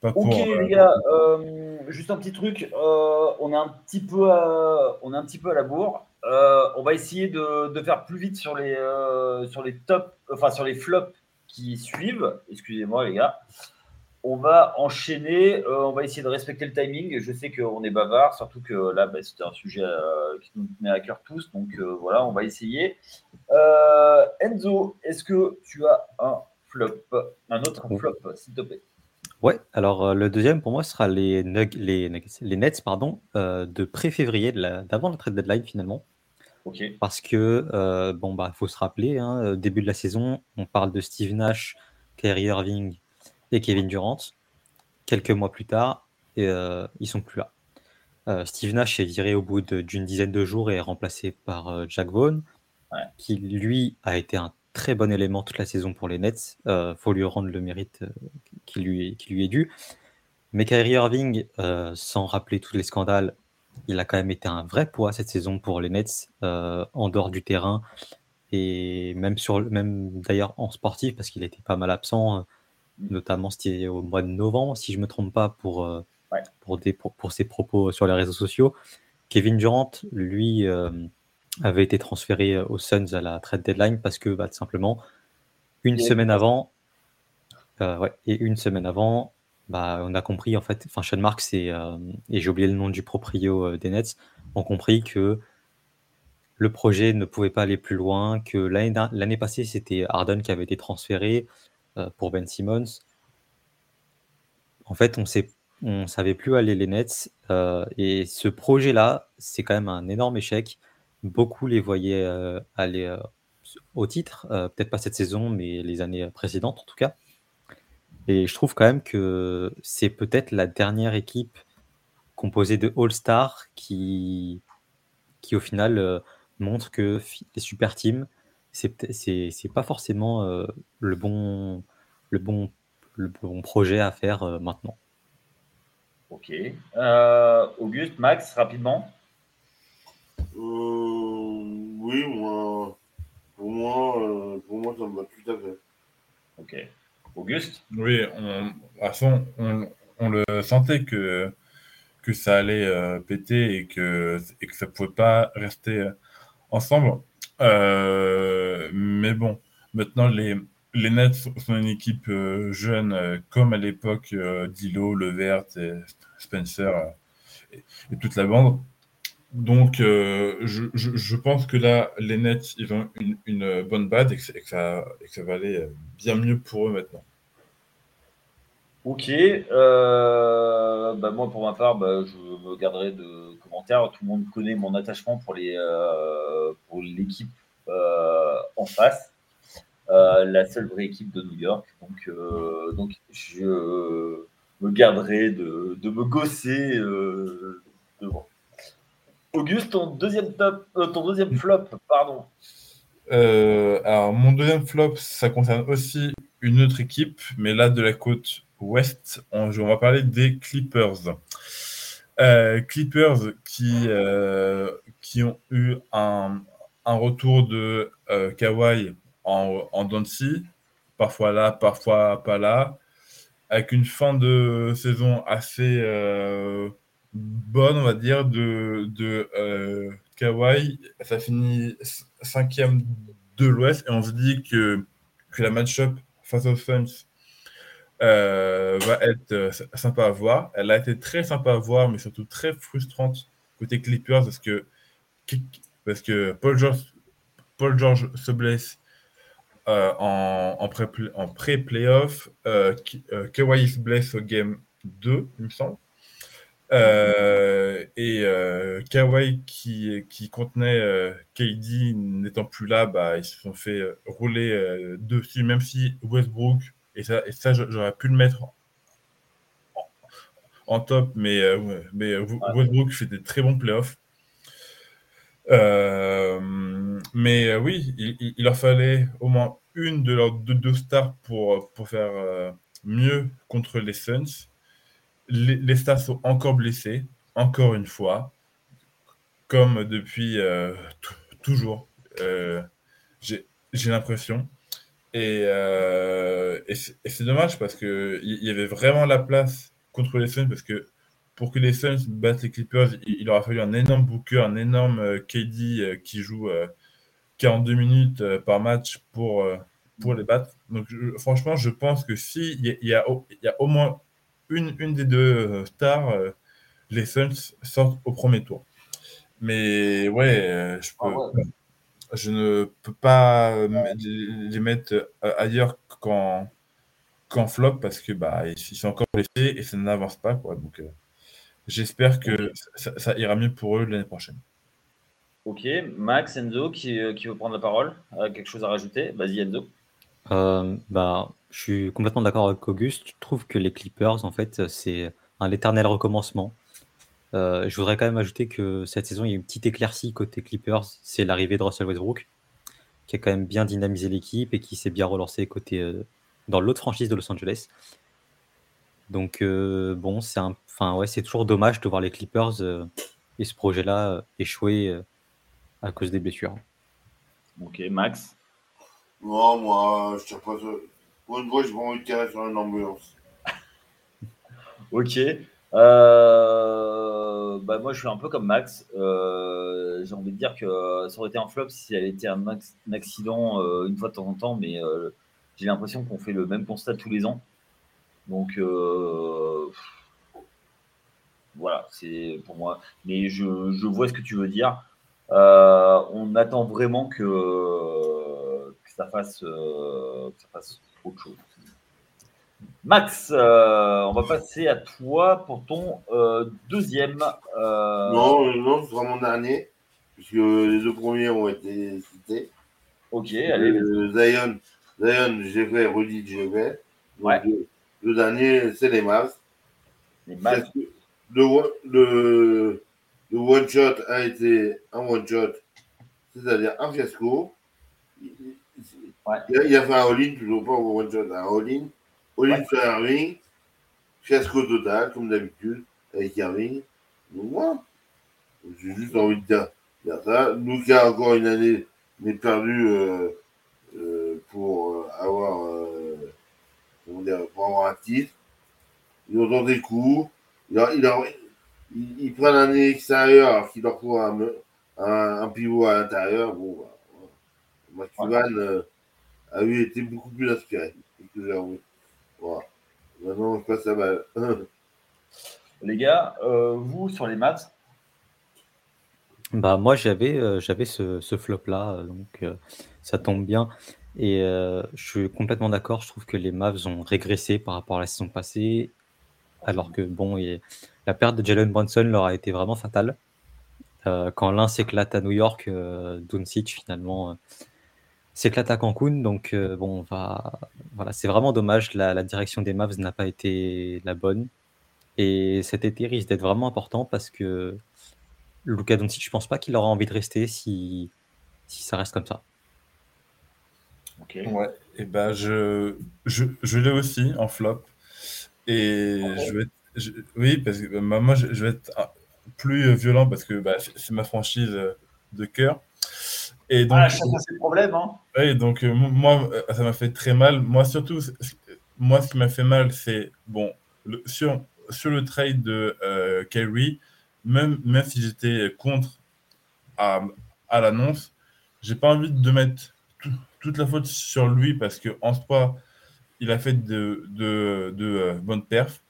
pas pour... Ok euh, les gars, euh, juste un petit truc, euh, on est un petit peu à, on est un petit peu à la bourre. Euh, on va essayer de, de faire plus vite sur les euh, sur les top, enfin sur les flops qui suivent. Excusez-moi les gars. On va enchaîner, euh, on va essayer de respecter le timing. Je sais qu'on est bavard, surtout que là bah, c'était un sujet qui nous tenait à cœur tous, donc voilà, on va essayer. Enzo, est-ce que tu as un flop, un autre flop, s'il te plaît? Ouais, alors le deuxième pour moi sera les, Nug- les, Nuggets- les Nets pardon, de pré-février, de la- d'avant la trade deadline finalement. Parce que, euh, bon, bah, faut se rappeler, hein, euh, début de la saison, on parle de Steve Nash, Kyrie Irving et Kevin Durant. quelques mois plus tard, et, euh, ils sont plus là. Euh, Steve Nash est viré au bout d'une dizaine de jours et est remplacé par Jack Vaughn, qui lui a été un très bon élément toute la saison pour les Nets. Il faut lui rendre le mérite qui, lui, qui lui est dû. Mais Kyrie Irving, sans rappeler tous les scandales, il a quand même été un vrai poids cette saison pour les Nets, en dehors du terrain et même sur même d'ailleurs en sportif parce qu'il était pas mal absent, notamment c'était au mois de novembre si je me trompe pas pour pour, des, pour, ses propos sur les réseaux sociaux. Kevin Durant, lui, euh, avait été transféré aux Suns à la trade deadline parce que, bah, tout simplement, une semaine avant, euh, ouais, et une semaine avant, bah, on a compris, en fait, enfin, Sean Marks et, euh, et j'ai oublié le nom du proprio des Nets, ont compris que le projet ne pouvait pas aller plus loin, que l'année passée, c'était Harden qui avait été transféré pour Ben Simmons. En fait, on on savait plus aller les Nets. Euh, et ce projet-là, c'est quand même un énorme échec. Beaucoup les voyaient euh, aller euh, au titre, peut-être pas cette saison, mais les années précédentes en tout cas. Et je trouve quand même que c'est peut-être la dernière équipe composée de All-Stars qui, qui au final montre que les super teams, c'est, c'est, pas forcément le, bon, le, bon, le bon projet à faire maintenant. Ok. Euh, Auguste, Max, rapidement euh, Oui, moi, pour moi, euh, pour moi, ça me va tout à fait. Ok. Oui, on, à on, on, le sentait que, que ça allait euh, péter et que, et que ça ne pouvait pas rester ensemble. mais bon, maintenant, les, les Nets sont une équipe euh, jeune, euh, comme à l'époque euh, Dilo, Levert et Spencer et, toute la bande. Donc, je, pense que là, les Nets, ils ont une, bonne base et que, ça, va aller bien mieux pour eux maintenant. Ok. Bah, moi, pour ma part, bah, je me garderai de commentaires. Tout le monde connaît mon attachement pour l'équipe en face. Euh, la seule vraie équipe de New York. Donc, euh, donc je me garderai de, me gosser euh, devant. Auguste, ton deuxième top, ton deuxième flop, pardon. alors, mon deuxième flop, ça concerne aussi une autre équipe, mais là de la côte ouest. On, va parler des Clippers. Clippers qui, qui ont eu un, un retour de Kawhi en, en parfois là, parfois pas là, avec une fin de saison assez euh, bonne, on va dire, de, de euh, Kawhi. Ça finit cinquième de l'Ouest et on se dit que, que la match-up face aux Suns euh, va être sympa à voir. Elle a été très sympa à voir, mais surtout très frustrante côté Clippers parce que, parce que Paul George, Paul George se blesse euh, en, en pré-playoff. Euh, euh, Kawhi se blesse au game 2, il me semble. et Kawhi qui, qui contenait KD n'étant plus là, bah, ils se sont fait rouler dessus, même si Westbrook, et ça, et ça j'aurais pu le mettre en, top, mais, mais Westbrook fait des très bons playoffs. mais oui, il, il, leur fallait au moins une de leurs deux, stars pour, pour faire euh, mieux contre les Suns. Les, stars sont encore blessés, encore une fois, comme depuis euh, toujours. Euh, j'ai l'impression. Et, et c'est dommage parce qu'il y, y avait vraiment la place contre les Suns parce que pour que les Suns battent les Clippers, il, il aura fallu un énorme booker, un énorme KD qui joue 42 minutes euh, par match pour, euh, pour les battre. Donc, franchement, je pense que s'il y, y, a, y a au moins une, une des deux euh, stars, les Suns sortent au premier tour. Mais ouais, je, peux, ah je ne peux pas les mettre ailleurs qu'en flop parce que bah, ils sont encore blessés et ça n'avance pas. Quoi. Donc, j'espère que ça, ça, ira mieux pour eux l'année prochaine. Ok, Max, Enzo, qui, euh, qui veut prendre la parole, quelque chose à rajouter? Vas-y, Enzo. Euh, bah, Je suis complètement d'accord avec Auguste. Je trouve que les Clippers, en fait, c'est un éternel recommencement. Euh, je voudrais quand même ajouter que cette saison, il y a une petite éclaircie côté Clippers, c'est l'arrivée de Russell Westbrook, qui a quand même bien dynamisé l'équipe et qui s'est bien relancé côté euh, dans l'autre franchise de Los Angeles. Donc euh, bon, c'est enfin ouais, c'est toujours dommage de voir les Clippers et ce projet-là échouer à cause des blessures. Ok, Max? Non, moi, je sais pas. Pour une fois, je vais tirer sur une ambulance. *laughs* ok. Euh, bah moi, je suis un peu comme Max. Euh, j'ai envie de dire que ça aurait été un flop si elle était un, accident euh, une fois de temps en temps, mais j'ai l'impression qu'on fait le même constat tous les ans. Donc voilà, c'est pour moi. Mais je, vois ce que tu veux dire. on attend vraiment que, ça fasse, que ça fasse autre chose. Max, euh, on va passer à toi pour ton euh, deuxième. Euh, non, non, ce sera mon dernier, puisque les deux premiers ont été cités. Ok, allez. Zion, Zion j'ai fait, Rudy, j'ai fait. Ouais. Le, dernier, c'est les Mavs. Les Mavs. Le, le, le one shot a été un one shot, c'est-à-dire un fiasco. Ouais. Il, a, fait un all-in, toujours pas un one shot, un all-in. Olivier ouais. Fiasco total, comme d'habitude, avec Irving. Donc, moi, j'ai juste envie de dire, dire ça. a encore une année, n'est perdu euh, euh, pour euh, avoir, euh, comment dire, pour avoir un titre. Ils ont des coups. Il, a, il, a, il, il prend un extérieur alors qu'il leur faut un, un, un, pivot à l'intérieur. Bon, bah, voilà. A eu été beaucoup plus inspiré que j'ai envie. Maintenant, je passe à balle. *laughs* Les gars, euh, vous, sur les maths Bah, moi, j'avais euh, j'avais ce, ce flop-là, euh, donc ça tombe bien. Et je suis complètement d'accord. Je trouve que les Mavs ont régressé par rapport à la saison passée, alors que bon, la perte de Jalen Brunson leur a été vraiment fatale. quand l'un s'éclate à New York, Doncic finalement s'éclate à Cancun. Donc, euh, bon, va, voilà, c'est vraiment dommage. La, direction des Mavs n'a pas été la bonne. Et cet été risque d'être vraiment important parce que Luka Doncic, je pense pas qu'il aura envie de rester si, si ça reste comme ça. Ok. Ouais, et ben je, je, je l'ai aussi en flop. Et ah je vais oui, parce que bah, moi, je, vais être plus violent parce que bah, c'est ma franchise de cœur. Et donc, ah, chacun ses problèmes. Hein. Oui, donc euh, moi, euh, ça m'a fait très mal. Moi, surtout, moi, ce qui m'a fait mal, c'est, bon, le, sur, sur le trade de euh, Kyrie, même, même si j'étais contre à, à l'annonce, j'ai pas envie de mettre toute la faute sur lui parce qu'en soi, il a fait de, de, de euh, bonnes perfs.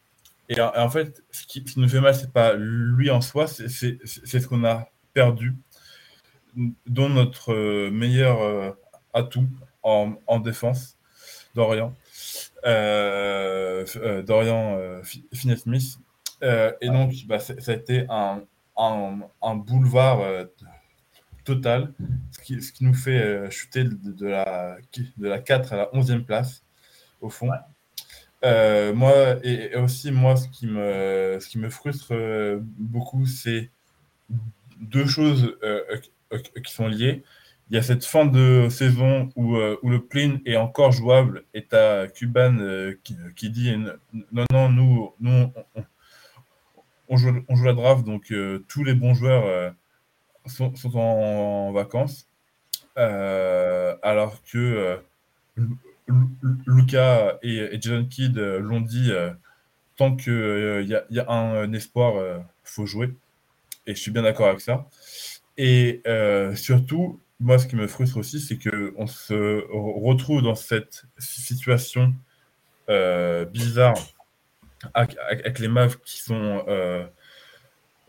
Et, en fait, ce qui, ce qui nous fait mal, c'est pas lui en soi, c'est ce qu'on a perdu dont notre euh, meilleur euh, atout en, défense, Dorian. Euh, Dorian Finney-Smith. et donc, bah, ça a été un, un, boulevard total, ce qui, ce qui, nous fait chuter de, la, de la 4 à la 11e place, au fond. moi, et, aussi, moi, ce qui me, ce qui me frustre beaucoup, c'est deux choses qui sont liés. Il y a cette fin de saison où, euh, le plane est encore jouable et à Cuban euh, qui, dit non, non, nous, nous on, joue, on la draft, donc tous les bons joueurs sont, en, vacances. alors que Lucas et, et John Kidd l'ont dit tant qu'il y, y, a un espoir, il faut jouer. Et je suis bien d'accord avec ça. Et euh, surtout, moi, ce qui me frustre aussi, c'est qu'on se retrouve dans cette situation euh, bizarre avec, les Mavs qui sont euh,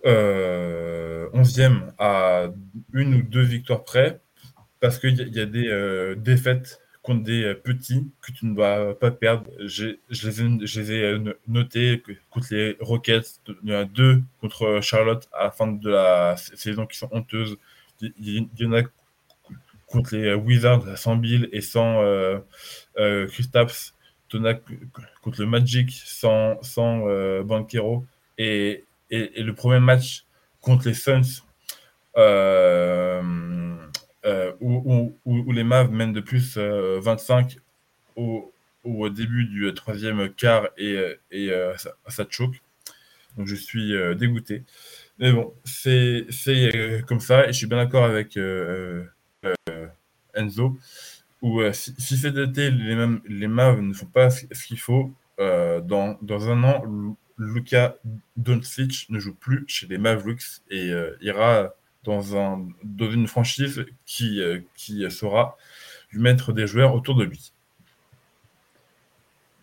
11e euh, à une ou deux victoires près, parce qu'il y, y, a des défaites contre des petits que tu ne dois pas perdre. Je les, ai, je les ai notés contre les Rockets. Il y en a deux contre Charlotte à la fin de la saison qui sont honteuses. Il y en a contre les Wizards sans Bill et sans euh, euh, contre le Magic sans, sans euh, Banquero et, et, le premier match contre les Suns euh, euh, où, où, les Mavs mènent de plus 25 au, au, début du troisième quart et, et ça, ça, choque. Donc je suis dégoûté. Mais bon, c'est comme ça et je suis bien d'accord avec Enzo euh, si, si, cet été les, mêmes, les Mavs ne font pas ce, qu'il faut, euh, dans, dans, un an, Luka Doncic ne joue plus chez les Mavericks et euh, ira dans, un, dans une franchise qui, qui saura lui mettre des joueurs autour de lui.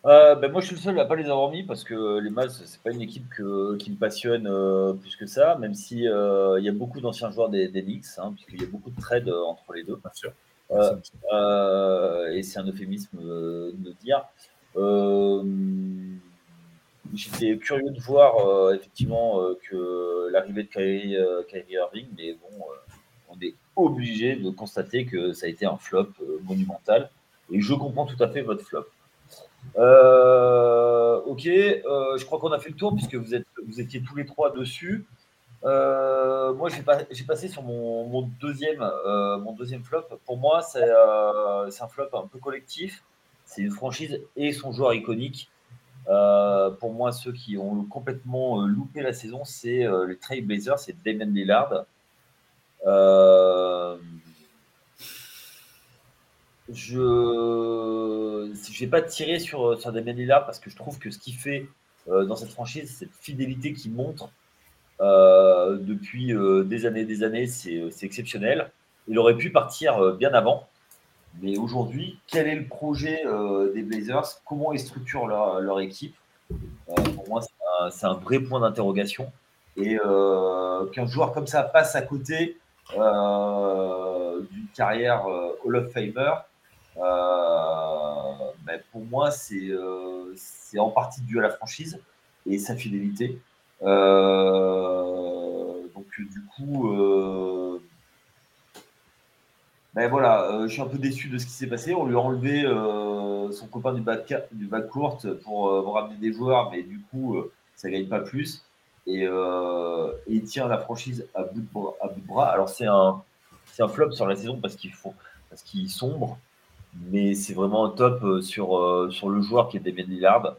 ben moi, je suis le seul à pas les avoir mis parce que les Mavs, c'est pas une équipe que, qui me passionne plus que ça, même si il y a beaucoup d'anciens joueurs des, des Knicks, hein, puisqu'il y a beaucoup de trades entre les deux. Bien sûr. Euh, euh, et c'est un euphémisme euh, de dire. J'étais curieux de voir effectivement que l'arrivée de Kyrie, Irving, mais bon, on est obligé de constater que ça a été un flop monumental. Et je comprends tout à fait votre flop. ok, je crois qu'on a fait le tour puisque vous, êtes, vous étiez tous les trois dessus. Euh, moi, j'ai passé sur mon, deuxième, euh, mon deuxième flop. Pour moi, euh, c'est un flop un peu collectif. C'est une franchise et son joueur iconique. Pour moi, ceux qui ont complètement loupé la saison, c'est les Trail Blazers, c'est Damon Lillard. je ne vais pas tirer sur, sur Damon Lillard parce que je trouve que ce qu'il fait dans cette franchise, cette fidélité qu'il montre, euh, depuis euh, des années des années, c'est exceptionnel. Il aurait pu partir euh, bien avant. Mais aujourd'hui, quel est le projet des Blazers? Comment ils structurent leur, équipe? Pour moi, c'est un, vrai point d'interrogation. Et qu'un joueur comme ça passe à côté d'une carrière Hall of Famer, ben, pour moi, c'est en partie dû à la franchise et sa fidélité. Euh, donc du coup, euh, ben voilà, euh, je suis un peu déçu de ce qui s'est passé. On lui a enlevé son copain du bac, du bac courte pour, ramener des joueurs, mais du coup, ça gagne pas plus. Et, il tient la franchise à bout de bras. De. Alors c'est un, c'est un flop sur la saison parce qu'il faut, parce qu'il sombre, mais c'est vraiment un top sur, le joueur qui est Damien Lillard.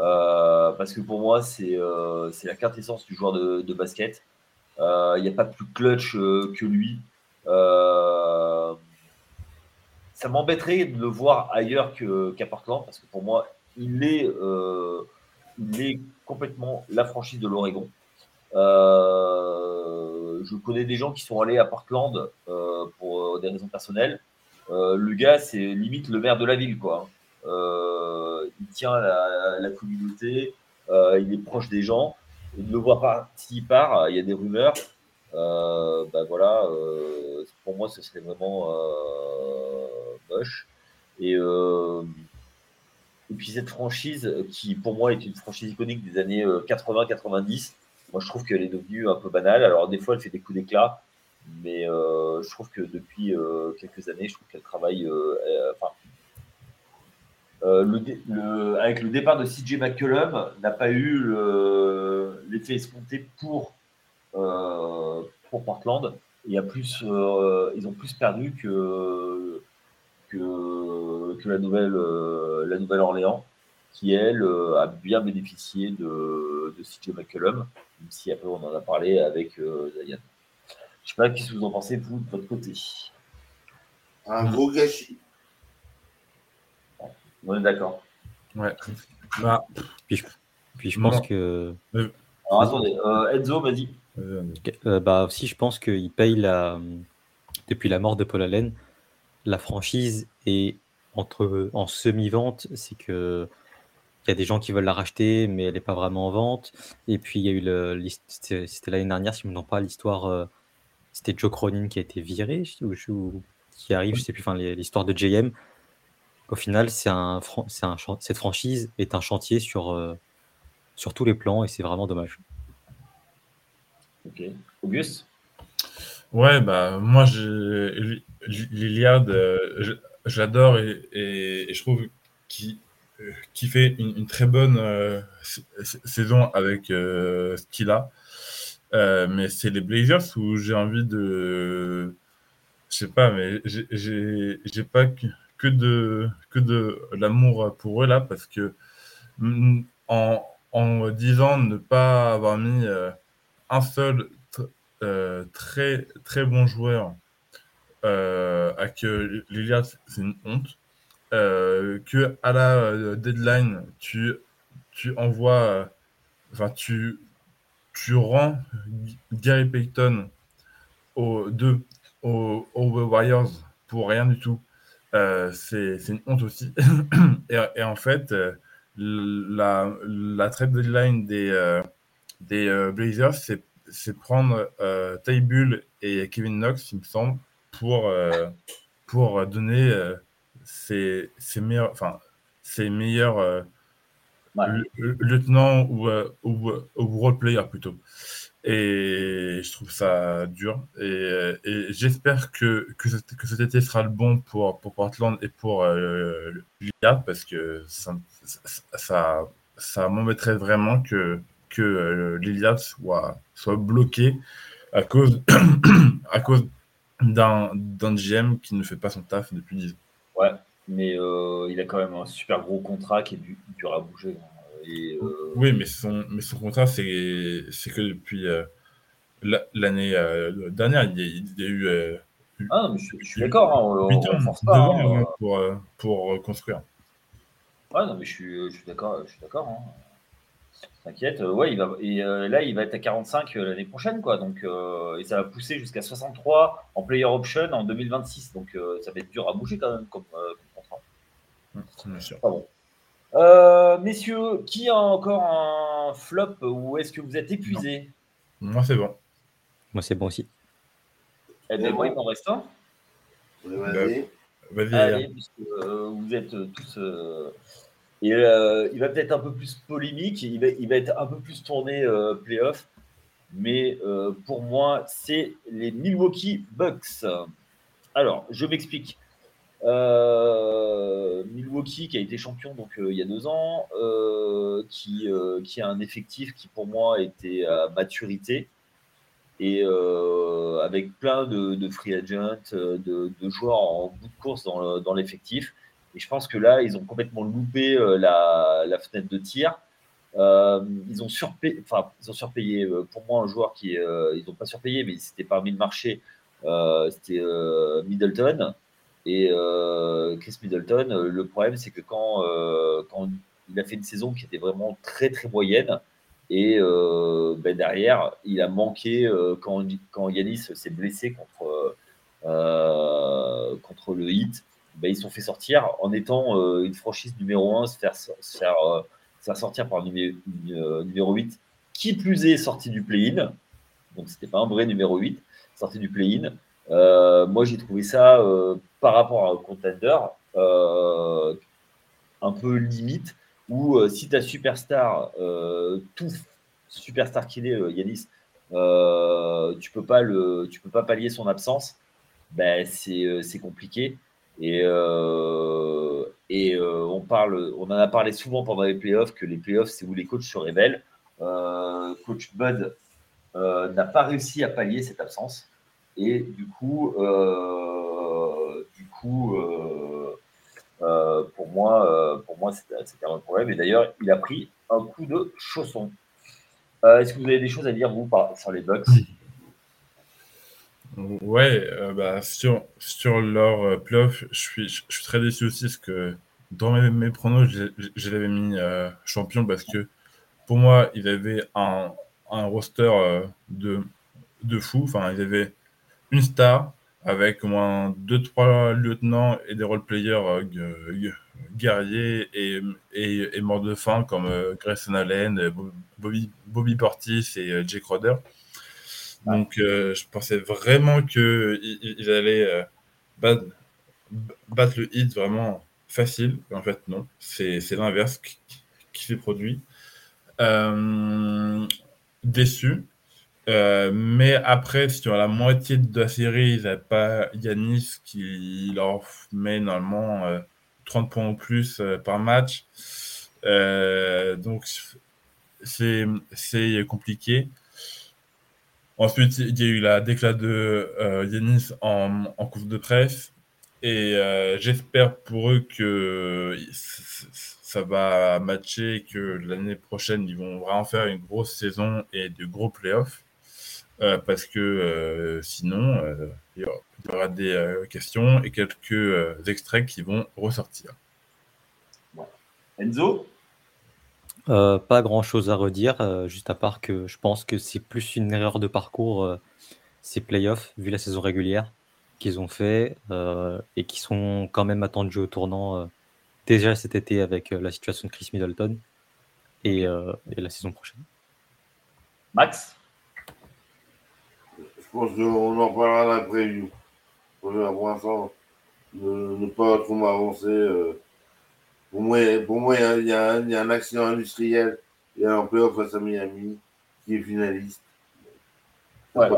Euh, parce que pour moi, c'est euh, la quintessence du joueur de, basket. Euh, il n'y a pas plus clutch que lui. Ça m'embêterait de le voir ailleurs qu'à Portland, parce que pour moi, il est, il est complètement la franchise de l'Oregon. je connais des gens qui sont allés à Portland pour des raisons personnelles. le gars, c'est limite le maire de la ville, quoi. Euh, il tient la, communauté, euh, il est proche des gens. Et de le voir partir, il part, il y a des rumeurs. Euh, bah voilà, pour moi, ce serait vraiment moche. Et, et puis cette franchise, qui pour moi est une franchise iconique des années 80-90, moi je trouve qu'elle est devenue un peu banale. Alors des fois, elle fait des coups d'éclat, mais je trouve que depuis quelques années, je trouve qu'elle travaille, enfin, euh, avec le départ de CJ McCullum, n'a pas eu l'effet escompté pour, euh, pour Portland. Et a plus, euh, ils ont plus perdu que, que, que la Nouvelle, la Nouvelle Orléans, qui elle a bien bénéficié de, de CJ McCullum, même si après on en a parlé avec Zayan. Je sais pas, qu'est-ce que vous en pensez, vous, de votre côté? Un gros gâchis. On est d'accord. Ouais. Bah, puis, je, pense que. Alors attendez, euh, Enzo, vas-y. Euh, bah aussi, je pense qu'il paye la. Depuis la mort de Paul Allen, la franchise est entre en semi-vente, c'est que il y a des gens qui veulent la racheter, mais elle n'est pas vraiment en vente. Et puis il y a eu le, c'était l'année dernière, si je ne me pas, l'histoire, euh, c'était Joe Cronin qui a été viré, ou, qui arrive, je sais plus, enfin l'histoire de JM au final, c'est un, c'est un, cette franchise est un chantier sur, euh, sur tous les plans et c'est vraiment dommage. Ok. Auguste? Ouais, bah, moi, Liliard, euh, j'adore et, et, je trouve qu'il qui fait une, très bonne saison avec ce qu'il a. mais c'est les Blazers où j'ai envie de. Je sais pas, mais j'ai pas que de, que de l'amour pour eux là parce que mm, en, en disant ne pas avoir mis un seul euh, très, très bon joueur euh, à que Liliard, c'est une honte. Euh, que à la deadline, tu, tu envoies, enfin, tu, tu rends Gary Payton aux deux, aux, Warriors pour rien du tout. c'est une honte aussi. *coughs* et, en fait, la, la trade deadline des, des Blazers, c'est prendre euh, Bull et Kevin Knox, il me semble, pour, euh, pour donner euh, ses, meilleurs, enfin, ses meilleurs euh, lieutenants ou, ou, ou role players plutôt. Et je trouve ça dur. Et, j'espère que, que, que, cet été sera le bon pour, pour Portland et pour euh, parce que ça, ça, ça m'embêterait vraiment que, que euh, Liliad soit, soit bloqué à cause, *coughs* à cause d'un, d'un GM qui ne fait pas son taf depuis 10 ans. Ouais, mais euh, il a quand même un super gros contrat qui est dur à bouger. Hein. Euh, oui, mais son, mais son contrat, c'est, c'est que depuis l'année dernière, il y a, eu. ah, mais je, suis d'accord, hein, on, 8 ans, pas, hein, pour, pour construire. Ouais, non, mais je suis, je suis d'accord. Je suis d'accord T'inquiète, euh, ouais, il va, et euh, là, il va être à 45 euh, l'année prochaine, quoi. Donc, et ça va pousser jusqu'à 63 en player option en 2026. Donc, ça va être dur à bouger quand même comme, contrat. Bien sûr. messieurs, qui a encore un flop ou est-ce que vous êtes épuisé Moi, c'est bon. Moi, c'est bon aussi. Eh bien, moi, il m'en reste un. Vas-y. Vas-y. Allez, puisque vous êtes tous euh, il va peut-être un peu plus polémique, il va, être un peu plus tourné euh, playoff. Mais euh, pour moi, c'est les Milwaukee Bucks. Alors, je m'explique. Milwaukee qui a été champion donc il y a deux ans, qui a un effectif qui pour moi était à maturité et avec plein de, free agents, de, joueurs en bout de course dans l'effectif. Et je pense que là, ils ont complètement loupé euh, la, fenêtre de tir. Euh, ils, ont surpayé, enfin, ils ont surpayé, euh, pour moi, un joueur qui. ils n'ont pas surpayé, mais c'était parmi le marché. c'était Middleton. Et Chris Middleton, le problème, c'est que quand, quand il a fait une saison qui était vraiment très, très moyenne, et ben derrière, il a manqué quand, quand Yanis s'est blessé contre, contre le Heat. Ben, ils sont fait sortir en étant euh, une franchise numéro 1, se faire, euh, sortir par numéro, euh, numéro 8, qui plus est sorti du play-in. Donc, c'était pas un vrai numéro 8, sorti du play-in. moi, j'ai trouvé ça, par rapport à un contender, un peu limite, où si ta superstar, tout superstar qu'il est, Yanis, tu peux peux pas pallier son absence, ben, c'est compliqué. Et, euh, euh, on, parle, on en a parlé souvent pendant les playoffs que les playoffs, c'est où les coachs se révèlent. Euh, coach Bud n'a pas réussi à pallier cette absence. Et du coup, du coup pour moi, pour moi c'était un problème. Et d'ailleurs, il a pris un coup de chausson. Est-ce que vous avez des choses à dire, vous, sur les Bucks? Ouais, euh, bah, sur, sur leur euh, playoff, je suis, je, suis très déçu aussi parce que dans mes, pronos, je, l'avais mis euh, champion parce que pour moi, ils avaient un, un roster de, de fou. Enfin, ils avaient une star avec au moins deux, trois lieutenants et des role-players guerriers et, et, et morts de faim comme Grayson Allen, Bobby, Bobby Portis et Jake Roder. Donc, euh, je pensais vraiment qu'ils allaient euh, battre, le hit vraiment facile. En fait, non. C'est l'inverse qui, s'est produit. Euh, déçu. mais après, sur la moitié de la série, ils n'avaient pas Yanis qui leur met normalement 30 points ou plus par match. donc, c'est compliqué. Ensuite, il y a eu la déclat de Yanis en, en course de presse. Et j'espère pour eux que ça va matcher, que l'année prochaine, ils vont vraiment faire une grosse saison et de gros playoffs. Euh, parce que euh, sinon, euh, il y aura des questions et quelques extraits qui vont ressortir. Enzo? Pas grand-chose à redire, juste à part que je pense que c'est plus une erreur de parcours, ces playoffs, vu la saison régulière qu'ils ont fait et qui sont quand même attendus au tournant déjà cet été avec la situation de Chris Middleton et, et la saison prochaine. Max? Je pense qu'on en parlera dans la preview. Pour l'instant, ne, ne, pas trop m'avancer. Pour moi, pour moi il, y a, il, y a, un accident industriel. Il y a un playoff face à Miami qui est finaliste. Ouais,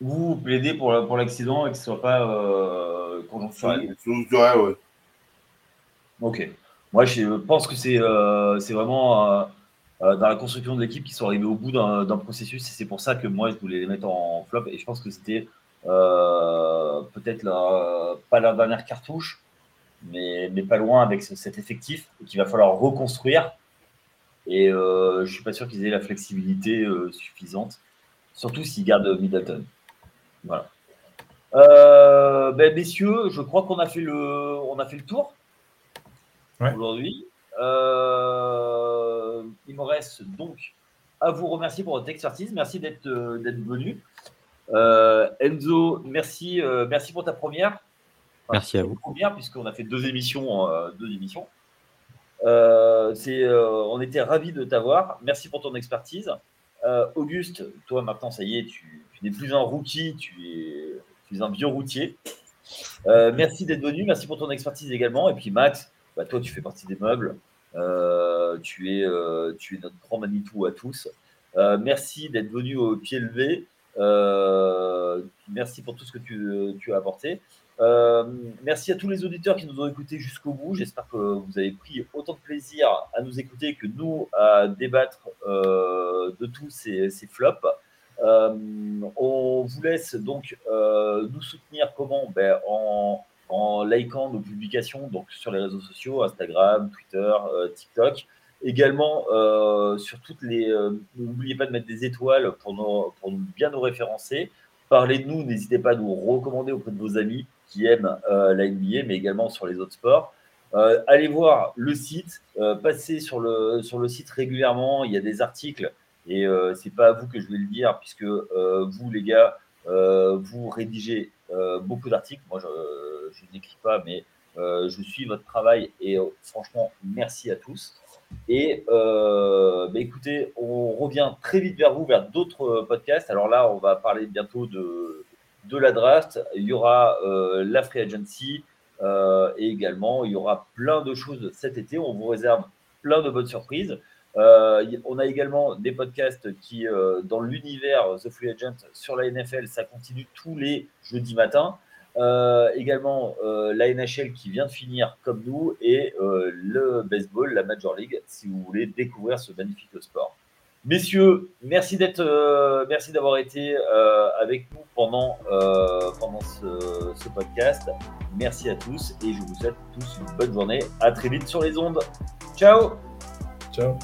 vous plaidez pour, pour l'accident et que ce ne soit pas euh, conjoncturel. Conjoncturel, oui. Ok. Moi, je pense que c'est euh, vraiment euh, dans la construction de l'équipe qui sont arrivés au bout d'un processus. Et c'est pour ça que moi, je voulais les mettre en flop. Et je pense que c'était peut-être pas la dernière cartouche, mais, mais pas loin avec cet effectif qu'il va falloir reconstruire. Et euh, je ne suis pas sûr qu'ils aient la flexibilité suffisante, surtout s'ils gardent Middleton. Voilà. Ben, messieurs, je crois qu'on a fait le, on a fait le tour aujourd'hui. Euh, il me reste donc à vous remercier pour votre expertise. Merci d'être euh, venu. Euh, Enzo, merci, merci pour ta première. Merci à vous. Première, puisqu'on a fait deux émissions. deux émissions. on était ravis de t'avoir. Merci pour ton expertise. Auguste, toi maintenant, ça y est, tu, n'es plus un rookie, tu es, tu es un vieux routier. merci d'être venu, merci pour ton expertise également. Et puis Max, bah, toi, tu fais partie des meubles. Euh, tu, es, euh, tu es notre grand Manitou à tous. Euh, merci d'être venu au pied levé. merci pour tout ce que tu, tu as apporté. Merci à tous les auditeurs qui nous ont écoutés jusqu'au bout. J'espère que vous avez pris autant de plaisir à nous écouter que nous à débattre de tous ces, ces flops. on vous laisse donc nous soutenir comment? Ben, en, en likant nos publications donc sur les réseaux sociaux, Instagram, Twitter, euh, TikTok. Également euh, sur toutes les. Euh, n'oubliez pas de mettre des étoiles pour, pour nous, bien nous référencer. Parlez de nous, n'hésitez pas à nous recommander auprès de vos amis qui aiment la NBA, mais également sur les autres sports. allez voir le site, passez sur le, sur le site régulièrement, il y a des articles, et c'est pas à vous que je vais le dire, puisque vous, les gars, vous rédigez beaucoup d'articles. Moi, je, n'écris pas, mais euh, je suis votre travail et euh, franchement, merci à tous. Et euh, bah, écoutez, on revient très vite vers vous, vers d'autres podcasts. Alors là, on va parler bientôt de, de la draft. Il y aura la free agency et également, il y aura plein de choses cet été. On vous réserve plein de bonnes surprises. on a également des podcasts qui, dans l'univers The Free Agent sur la NFL, ça continue tous les jeudis matins. Euh, également euh, la NHL qui vient de finir comme nous et euh, le baseball, la Major League, si vous voulez découvrir ce magnifique sport. Messieurs, merci d'être, merci d'avoir été avec nous pendant, pendant ce, ce, podcast. Merci à tous et je vous souhaite tous une bonne journée. À très vite sur les ondes. Ciao. Ciao.